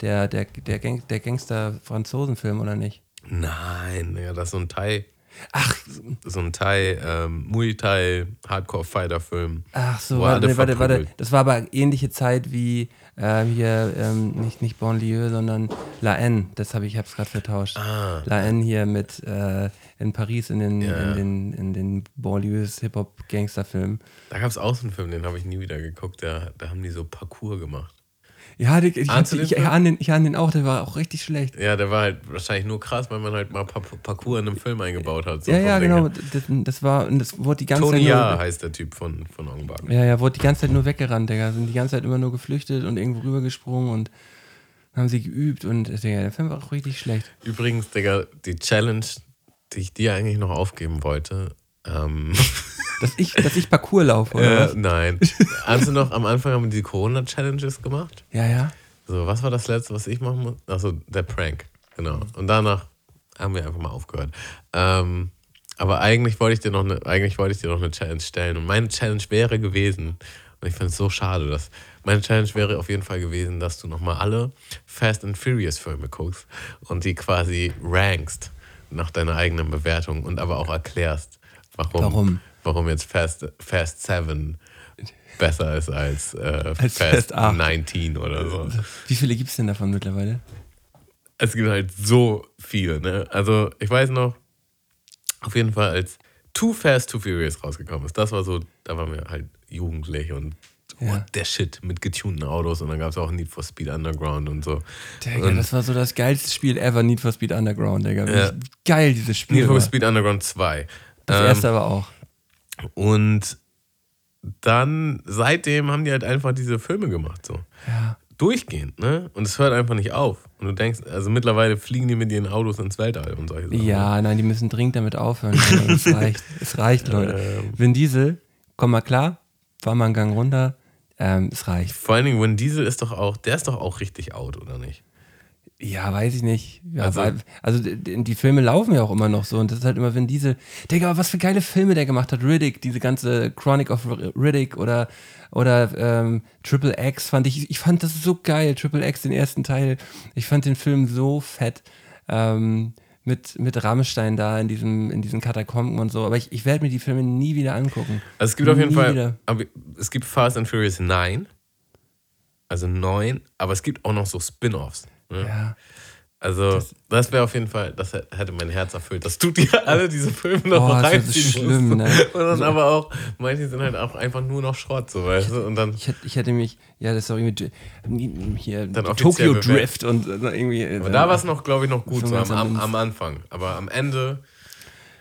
der, der, der, Gang, der Gangster-Franzosen-Film, oder nicht? Nein, ja, das ist so ein Thai, Ach, so ein Thai, ähm, Muay Thai Hardcore-Fighter-Film. ach so, warte, warte, warte. Das war aber ähnliche Zeit wie ähm, hier, ähm, nicht, nicht Bonlieu, sondern La N. Das habe ich, hab's gerade vertauscht. Ah. La N hier mit äh, in Paris in den, Ja. in den, in den Bonlieus Hip-Hop-Gangster-Filmen. Da gab es auch so einen Film, den habe ich nie wieder geguckt. Da, da haben die so Parcours gemacht. Ja, ich, ich, ich, ich, Film? ahne den, ich ahne den auch, der war auch richtig schlecht. Ja, der war halt wahrscheinlich nur krass, weil man halt mal Pa- Parcours in einem Film eingebaut hat. so ja, ja, genau. Das, das war, das wurde die ganze Tony Zeit nur, Ja heißt der Typ von, von Bak. Ja, ja, wurde die ganze Zeit nur weggerannt, Digga. Sind die ganze Zeit immer nur geflüchtet und irgendwo rübergesprungen und haben sie geübt und Digga, der Film war auch richtig schlecht. Übrigens, Digga, die Challenge, die ich dir eigentlich noch aufgeben wollte. Ähm, Dass ich, dass ich Parcours laufe, oder äh, nein. Hast du noch am Anfang haben wir die Corona-Challenges gemacht? Ja, ja. So, was war das letzte, was ich machen muss? Achso, der Prank. Genau. Und danach haben wir einfach mal aufgehört. Ähm, aber eigentlich wollte ich dir noch eine, eigentlich wollte ich dir noch eine Challenge stellen. Und meine Challenge wäre gewesen, und ich finde es so schade, dass meine Challenge wäre auf jeden Fall gewesen, dass du nochmal alle Fast and Furious Filme guckst und die quasi rankst nach deiner eigenen Bewertung und aber auch erklärst, warum, Warum? Warum jetzt Fast, Fast 7 besser ist als, äh, Als Fast, Fast 8. 19 oder so. Wie viele gibt es denn davon mittlerweile? Es gibt halt so viel, ne? Also, ich weiß noch, auf jeden Fall, als Too Fast, Too Furious rausgekommen ist, das war so, da waren wir halt jugendlich und Ja. what der Shit mit getunten Autos und dann gab es auch Need for Speed Underground und so. Digga, das war so das geilste Spiel ever, Need for Speed Underground, Digga. Ja. Geil, dieses Spiel. Need for war. Speed Underground 2. Das Ähm, erste aber auch. Und dann, seitdem haben die halt einfach diese Filme gemacht, so. Ja. Durchgehend, ne? Und es hört einfach nicht auf. Und du denkst, also mittlerweile fliegen die mit ihren Autos ins Weltall und solche Sachen. Ja, nein, die müssen dringend damit aufhören. es reicht, es reicht, Leute. Ähm. Vin Diesel, komm mal klar, fahr mal einen Gang runter, ähm, es reicht. Vor allen Dingen, Vin Diesel ist doch auch, der ist doch auch richtig out, oder nicht? Ja, weiß ich nicht. Ja, Also- also, also die, die Filme laufen ja auch immer noch so und das ist halt immer Vin Diesel. Digga, was für geile Filme der gemacht hat. Riddick, diese ganze Chronic of Riddick oder, oder ähm, Triple X fand ich, ich fand das so geil. Triple X, den ersten Teil. Ich fand den Film so fett. Ähm, mit, mit Rammstein da in diesem, in diesen Katakomben und so. Aber ich, ich werde mir die Filme nie wieder angucken. Also es gibt auf jeden Nie Fall, wieder. aber es gibt Fast and Furious 9, also 9, aber es gibt auch noch so Spin-Offs. Ne? Ja. Also das, wäre auf jeden Fall, das hätte mein Herz erfüllt, dass du dir alle diese Filme noch Oh, mal das reinziehen schlimm, ne? Und dann aber auch, manche sind halt auch einfach nur noch Schrott, so weißt du? Und dann, Ich hätte, ich hätte mich, ja, das ist auch irgendwie hier Dann Tokyo. Drift und äh, irgendwie. aber da war es noch, glaube ich, noch gut, so am, 25 am, am Anfang. Aber am Ende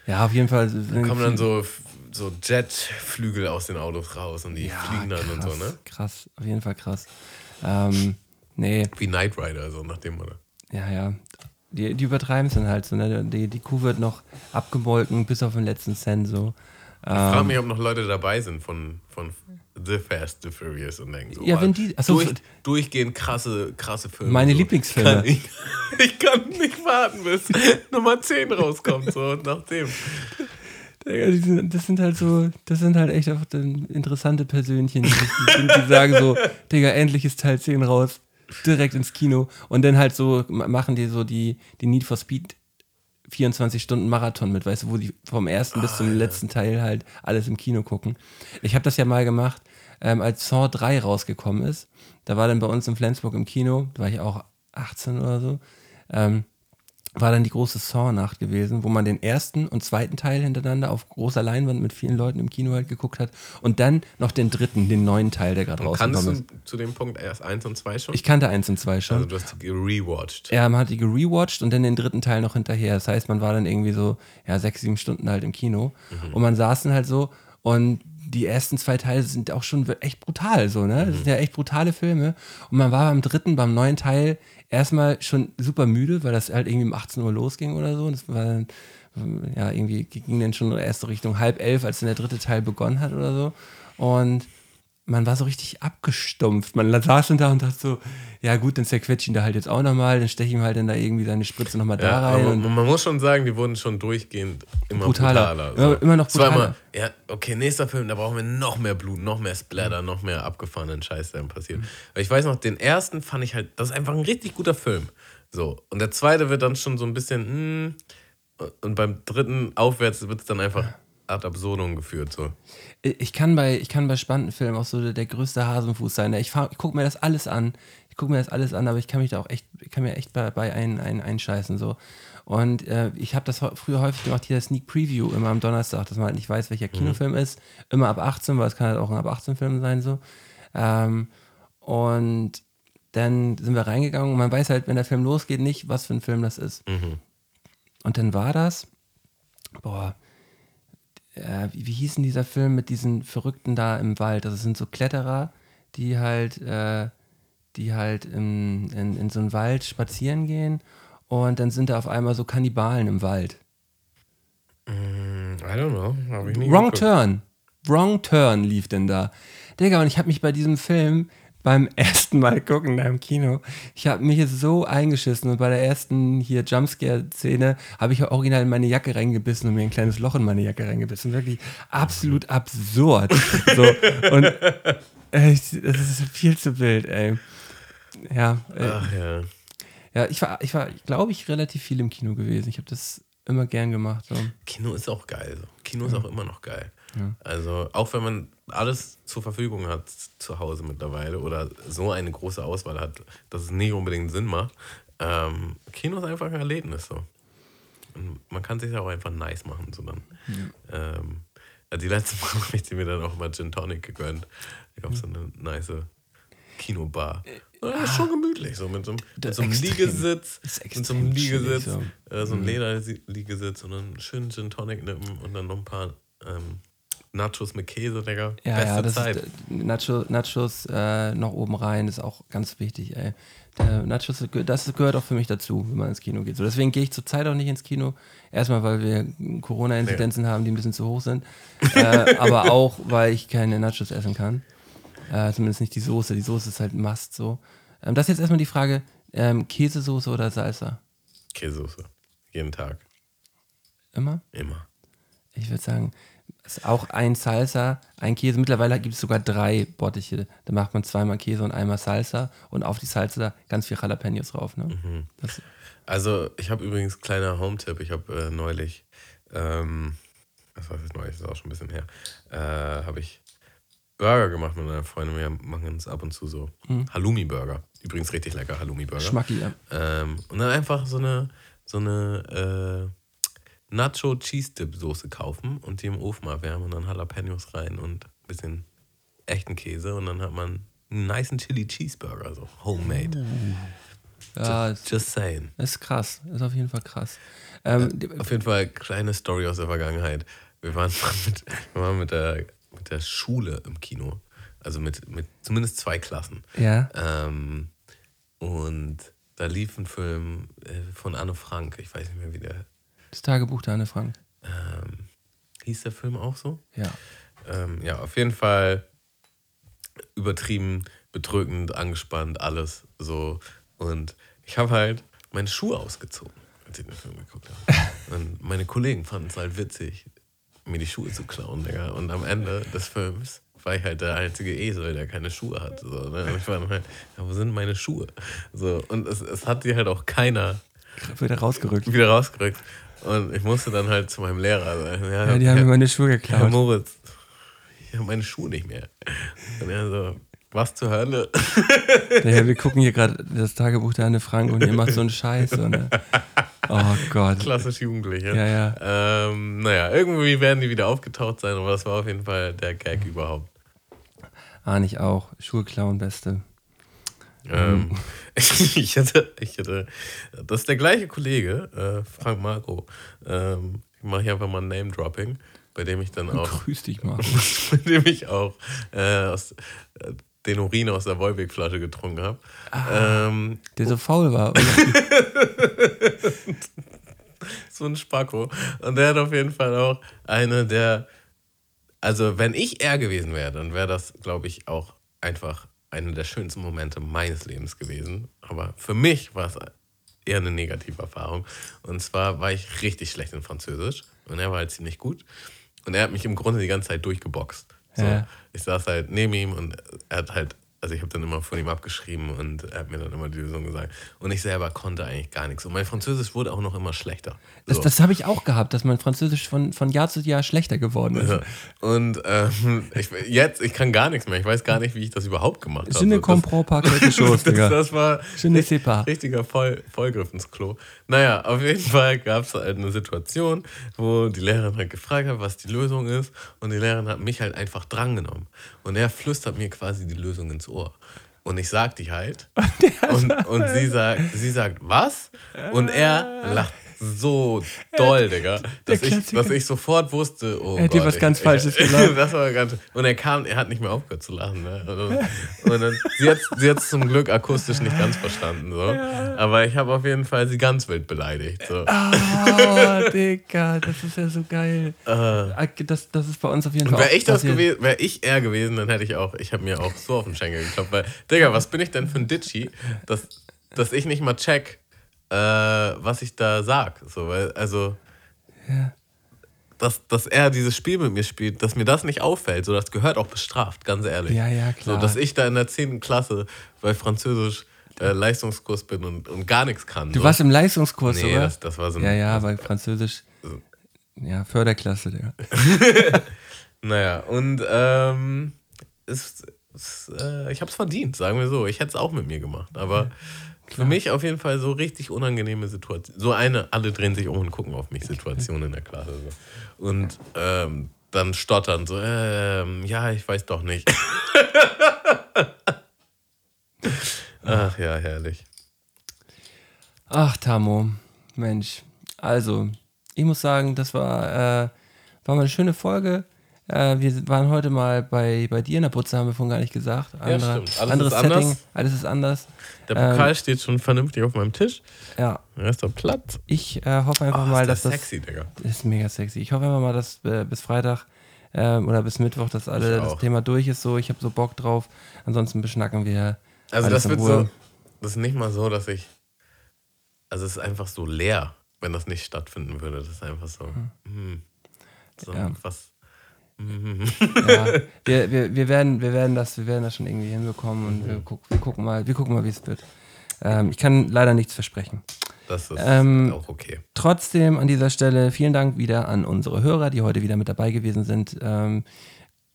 Ja, auf jeden Fall. sind kommen dann so, so Jetflügel aus den Autos raus und die Ja, fliegen dann und so, krass, ne? Krass, auf jeden Fall krass. Ähm, nee, Wie Knight Rider, so nach dem, oder? ja, ja. Die, die übertreiben es dann halt so, ne? Die, die Kuh wird noch abgemolken bis auf den letzten Cent so. Ich frage Ähm, mich, ob noch Leute dabei sind von, von The Fast, The Furious und denken so, Ja, wenn die- ach so, durch, durchgehend krasse, krasse Filme. Meine so. Lieblingsfilme. Kann Ich, ich kann nicht warten, bis Nummer 10 rauskommt, so und nach dem. Das sind halt so, das sind halt echt auch interessante Persönchen, die, die, die sagen so, Digga, endlich ist Teil 10 raus, direkt ins Kino. Und dann halt so ma- machen die so die, die Need for Speed 24 Stunden Marathon mit, weißt du, wo die vom ersten bis zum letzten Teil halt alles im Kino gucken. Ich habe das ja mal gemacht, ähm, als Saw 3 rausgekommen ist. Da war dann bei uns in Flensburg im Kino, da war ich auch 18 oder so. Ähm, war dann die große Saw-Nacht gewesen, wo man den ersten und zweiten Teil hintereinander auf großer Leinwand mit vielen Leuten im Kino halt geguckt hat und dann noch den dritten, den neuen Teil, der gerade Und kannst rausgekommen du ist. zu dem Punkt erst eins und zwei schon? Ich kannte eins und zwei schon. also du hast die gerewatcht. Ja, man hat die gerewatcht und dann den dritten Teil noch hinterher. Das heißt, man war dann irgendwie so, ja, sechs, sieben Stunden halt im Kino. Und man saß dann halt so und die ersten zwei Teile sind auch schon echt brutal, so, ne? Das sind ja echt brutale Filme. Und man war beim dritten, beim neuen Teil erstmal schon super müde, weil das halt irgendwie um 18 Uhr losging oder so. Das war dann, ja, irgendwie ging dann schon erst Richtung halb elf, als dann der dritte Teil begonnen hat oder so. Und man war so richtig abgestumpft. Man saß dann da und dachte so, ja gut, dann zerquetsche ich ihn da halt jetzt auch nochmal, dann steche ich ihm halt dann da irgendwie seine Spritze nochmal da Ja, rein. aber und man muss schon sagen, die wurden schon durchgehend immer Brutaler. brutaler. Immer- immer noch brutaler. immer, ja, okay, nächster Film, da brauchen wir noch mehr Blut, noch mehr Splatter, noch mehr abgefahrenen Scheiß, der dann passiert. Aber ich weiß noch, den ersten fand ich halt, das ist einfach ein richtig guter Film. So. Und der zweite wird dann schon so ein bisschen, mm, und beim dritten aufwärts wird es dann einfach ad absurdum geführt. So. Ich kann bei, ich kann bei spannenden Filmen auch so der, der größte Hasenfuß sein. Ich, fahr- ich gucke mir das alles an. Ich gucke mir das alles an, aber ich kann mich da auch echt, ich kann mir echt bei, bei ein, ein, einscheißen. So. Und äh, ich habe das früher häufig gemacht, hier das Sneak Preview immer am Donnerstag, dass man halt nicht weiß, welcher Kinofilm ist. Immer ab 18, weil es kann halt auch ein ab 18 Film sein. so. Ähm, und dann sind wir reingegangen und man weiß halt, wenn der Film losgeht, nicht, was für ein Film das ist. Und dann war das, boah, äh, wie, wie hieß denn dieser Film mit diesen Verrückten da im Wald? Das sind so Kletterer, die halt, äh, die halt in, in, in so einen Wald spazieren gehen und dann sind da auf einmal so Kannibalen im Wald. I don't know. Wrong geguckt. Turn. Wrong Turn lief denn da. Digga, und ich habe mich bei diesem Film beim ersten Mal gucken da im Kino, ich habe mich so eingeschissen und bei der ersten hier Jumpscare-Szene habe ich ja original in meine Jacke reingebissen und mir ein kleines Loch in meine Jacke reingebissen. Wirklich absolut absurd. So, und äh, ich, das ist viel zu wild, ey. Ja, äh, Ach ja. ja ich war, ich war, glaube ich, relativ viel im Kino gewesen. Ich habe das immer gern gemacht. So. Kino ist auch geil. So. Kino ist auch immer noch geil. Also auch wenn man alles zur Verfügung hat zu Hause mittlerweile oder so eine große Auswahl hat, dass es nicht unbedingt Sinn macht. Ähm, Kino ist einfach ein Erlebnis so. Und man kann sich auch einfach nice machen. So dann. Ähm, ja, die letzte Mal habe ich mir dann auch mal Gin Tonic gegönnt. Gab es so eine nice Kinobar. Ja, das ist schon gemütlich, so mit so einem, mit so einem. Liegesitz, mit so einem Liegesitz, so. äh, so ein Lederliegesitz und einen schönen Gin Tonic nippen und dann noch ein paar ähm, Nachos mit Käse, Digga. Ja, Beste ja, das Zeit. ist, äh, Nacho, Nachos äh, noch oben rein ist auch ganz wichtig, ey. Der Nachos, das gehört auch für mich dazu, wenn man ins Kino geht. So, deswegen gehe ich zurzeit auch nicht ins Kino. Erstmal, weil wir Corona-Inzidenzen haben, die ein bisschen zu hoch sind. äh, aber auch, weil ich keine Nachos essen kann. Äh, zumindest nicht die Soße. Die Soße ist halt Mast so. Ähm, das ist jetzt erstmal die Frage: ähm, Käsesoße oder Salsa? Käsesoße. Jeden Tag. Immer? Immer. Ich würde sagen, ist auch ein Salsa, ein Käse. Mittlerweile gibt es sogar drei Bottiche. Da macht man zweimal Käse und einmal Salsa und auf die Salsa ganz viel Jalapenos drauf. Ne? Das, Also, ich habe übrigens kleiner Home-Tipp. Ich habe äh, neulich, ähm, was war das neulich, das ist auch schon ein bisschen her, äh, habe ich Burger gemacht mit einer Freundin. Wir machen uns ab und zu so Halloumi-Burger. Übrigens richtig lecker Halloumi-Burger. Schmacki, ja. Ähm, und dann einfach so eine, so eine äh, Nacho Cheese Dip Soße kaufen und die im Ofen erwärmen und dann Jalapenos rein und ein bisschen echten Käse und dann hat man einen nice Chili Cheeseburger, so homemade. ja ist, Just saying. ist krass. Ist auf jeden Fall krass. Ähm, die- Auf jeden Fall kleine Story aus der Vergangenheit. Wir waren mit, wir waren mit, der, mit der Schule im Kino. Also mit, mit zumindest zwei Klassen. ja. Ähm, und da lief ein Film äh, von Anne Frank. Ich weiß nicht mehr, wie der Das Tagebuch der Anne Frank. ähm, hieß der Film auch so. Ja. Ähm, ja, auf jeden Fall übertrieben, bedrückend, angespannt, alles so. Und ich habe halt meine Schuhe ausgezogen, als ich den Film geguckt habe. Und meine Kollegen fanden es halt witzig, mir die Schuhe zu klauen, Digga. Und am Ende des Films war ich halt der einzige Esel, der keine Schuhe hatte. So, ne? Und ich war halt, ja, wo sind meine Schuhe? So, und es, es hat die halt auch keiner Wird er rausgerückt. wieder rausgerückt. Und ich musste dann halt zu meinem Lehrer sagen, ja, Ja, die haben Herr- mir meine Schuhe Herr geklaut. Moritz, ich habe meine Schuhe nicht mehr. Und er so, was zur Hölle? Ja, wir gucken hier gerade das Tagebuch der Anne Frank und ihr macht so einen Scheiß. So, ne? Oh Gott. Klassisch Jugendliche. Ja, ja. Ähm, naja, irgendwie werden die wieder aufgetaucht sein, aber das war auf jeden Fall der Gag überhaupt. Ahne ich auch. Schulclown, Beste. Ähm, ich, hätte, ich hätte, das ist der gleiche Kollege, äh, Frank Marco. Ähm, ich mache hier einfach mal ein Name-Dropping, bei dem ich dann auch, Grüß dich, Marco. bei dem ich auch äh, aus, äh, den Urin aus der Wolwig-Flasche getrunken habe. Ähm, Der so faul war. so ein Spacko. Und der hat auf jeden Fall auch eine der. Also, wenn ich er gewesen wäre, dann wäre das, glaube ich, auch einfach einer der schönsten Momente meines Lebens gewesen. Aber für mich war es eher eine negative Erfahrung. Und zwar war ich richtig schlecht in Französisch und er war halt ziemlich gut. Und er hat mich im Grunde die ganze Zeit durchgeboxt. So, Ja. Ich saß halt neben ihm und er hat halt, also ich habe dann immer von ihm abgeschrieben und er hat mir dann immer die Lösung gesagt. Und ich selber konnte eigentlich gar nichts. Und mein Französisch wurde auch noch immer schlechter. Das, So. das habe ich auch gehabt, dass mein Französisch von, von Jahr zu Jahr schlechter geworden ist. Ja. Und ähm, ich, jetzt, ich kann gar nichts mehr. Ich weiß gar nicht, wie ich das überhaupt gemacht habe. Je ne das, comprends pas quelque chose, das, das war Je ne sais pas. richtiger Voll, Vollgriff ins Klo. Naja, auf jeden Fall gab es halt eine Situation, wo die Lehrerin halt gefragt hat, was die Lösung ist. Und die Lehrerin hat mich halt einfach drangenommen. Und er flüstert mir quasi die Lösung ins Ohr. Und ich sag die halt. Und, und sie sagt, sie sagt, was? Und er lacht so doll, Digga, dass ich, dass ich sofort wusste, oh Er hat dir Gott, was ich- ganz ich, Falsches das war ganz, und er kam, er hat nicht mehr aufgehört zu lachen. Ne? Und, und dann, sie hat sie hat's zum Glück akustisch nicht ganz verstanden. So. Aber ich habe auf jeden Fall sie ganz wild beleidigt. So. Oh, Digga, das ist ja so geil. Ah, Das, das ist bei uns auf jeden Fall Wäre ich das passiert. gewesen, wäre ich er gewesen, dann hätte ich auch, ich habe mir auch so auf den Schenkel geklopft. Weil, Digga, was bin ich denn für ein Ditchy, dass, dass ich nicht mal check, äh, was ich da sag. So, weil, also, dass, dass er dieses Spiel mit mir spielt, dass mir das nicht auffällt, so das gehört auch bestraft, ganz ehrlich. Ja, ja, klar. So, dass ich da in der 10. Klasse bei Französisch äh, Leistungskurs bin und, und gar nichts kann. Du so. warst im Leistungskurs, Nee, oder? das, das war so ein. ja, ja, bei Französisch. Ja, Förderklasse, Digga. Naja, und ähm, es, es, äh, ich habe es verdient, sagen wir so. Ich hätte es auch mit mir gemacht. Aber für mich auf jeden Fall so richtig unangenehme Situation. So eine, alle drehen sich um und gucken auf mich, Situation in der Klasse. So. Und ähm, dann stottern so, ähm, ja, ich weiß doch nicht. Ach ja, herrlich. Ach, Tamo, Mensch. Also, ich muss sagen, das war, äh, war mal eine schöne Folge. Äh, wir waren heute mal bei, bei dir in der Putze, haben wir vorhin gar nicht gesagt. Andere, stimmt. Alles anderes ist anders. Setting, alles ist anders. Der Pokal steht schon vernünftig auf meinem Tisch. Ja, Er ist doch platt. ich äh, hoffe einfach Oh, mal, ist dass das das. sexy, Digga. Das ist mega sexy. Ich hoffe einfach mal, dass äh, bis Freitag ähm, oder bis Mittwoch, dass alle das. Thema durch ist. So, ich habe so Bock drauf. Ansonsten beschnacken wir. Also das wird Ruhe. so, das ist nicht mal so, dass ich, also es ist einfach so leer, wenn das nicht stattfinden würde. Das ist einfach so, hm. so Ja. was, Ja, wir, wir, wir, werden, wir, werden das, wir werden das schon irgendwie hinbekommen und wir, guck, wir gucken mal, wir gucken mal, wie es wird. Ähm, ich kann leider nichts versprechen. das ist Ähm, auch okay. Trotzdem an dieser Stelle vielen Dank wieder an unsere Hörer, die heute wieder mit dabei gewesen sind. Ähm,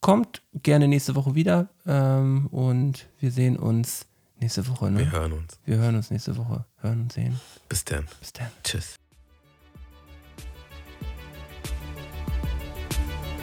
kommt gerne nächste Woche wieder ähm, und wir sehen uns nächste Woche. Ne? Wir hören uns. Wir hören uns nächste Woche. Hören und sehen. Bis dann. Bis dann. Tschüss.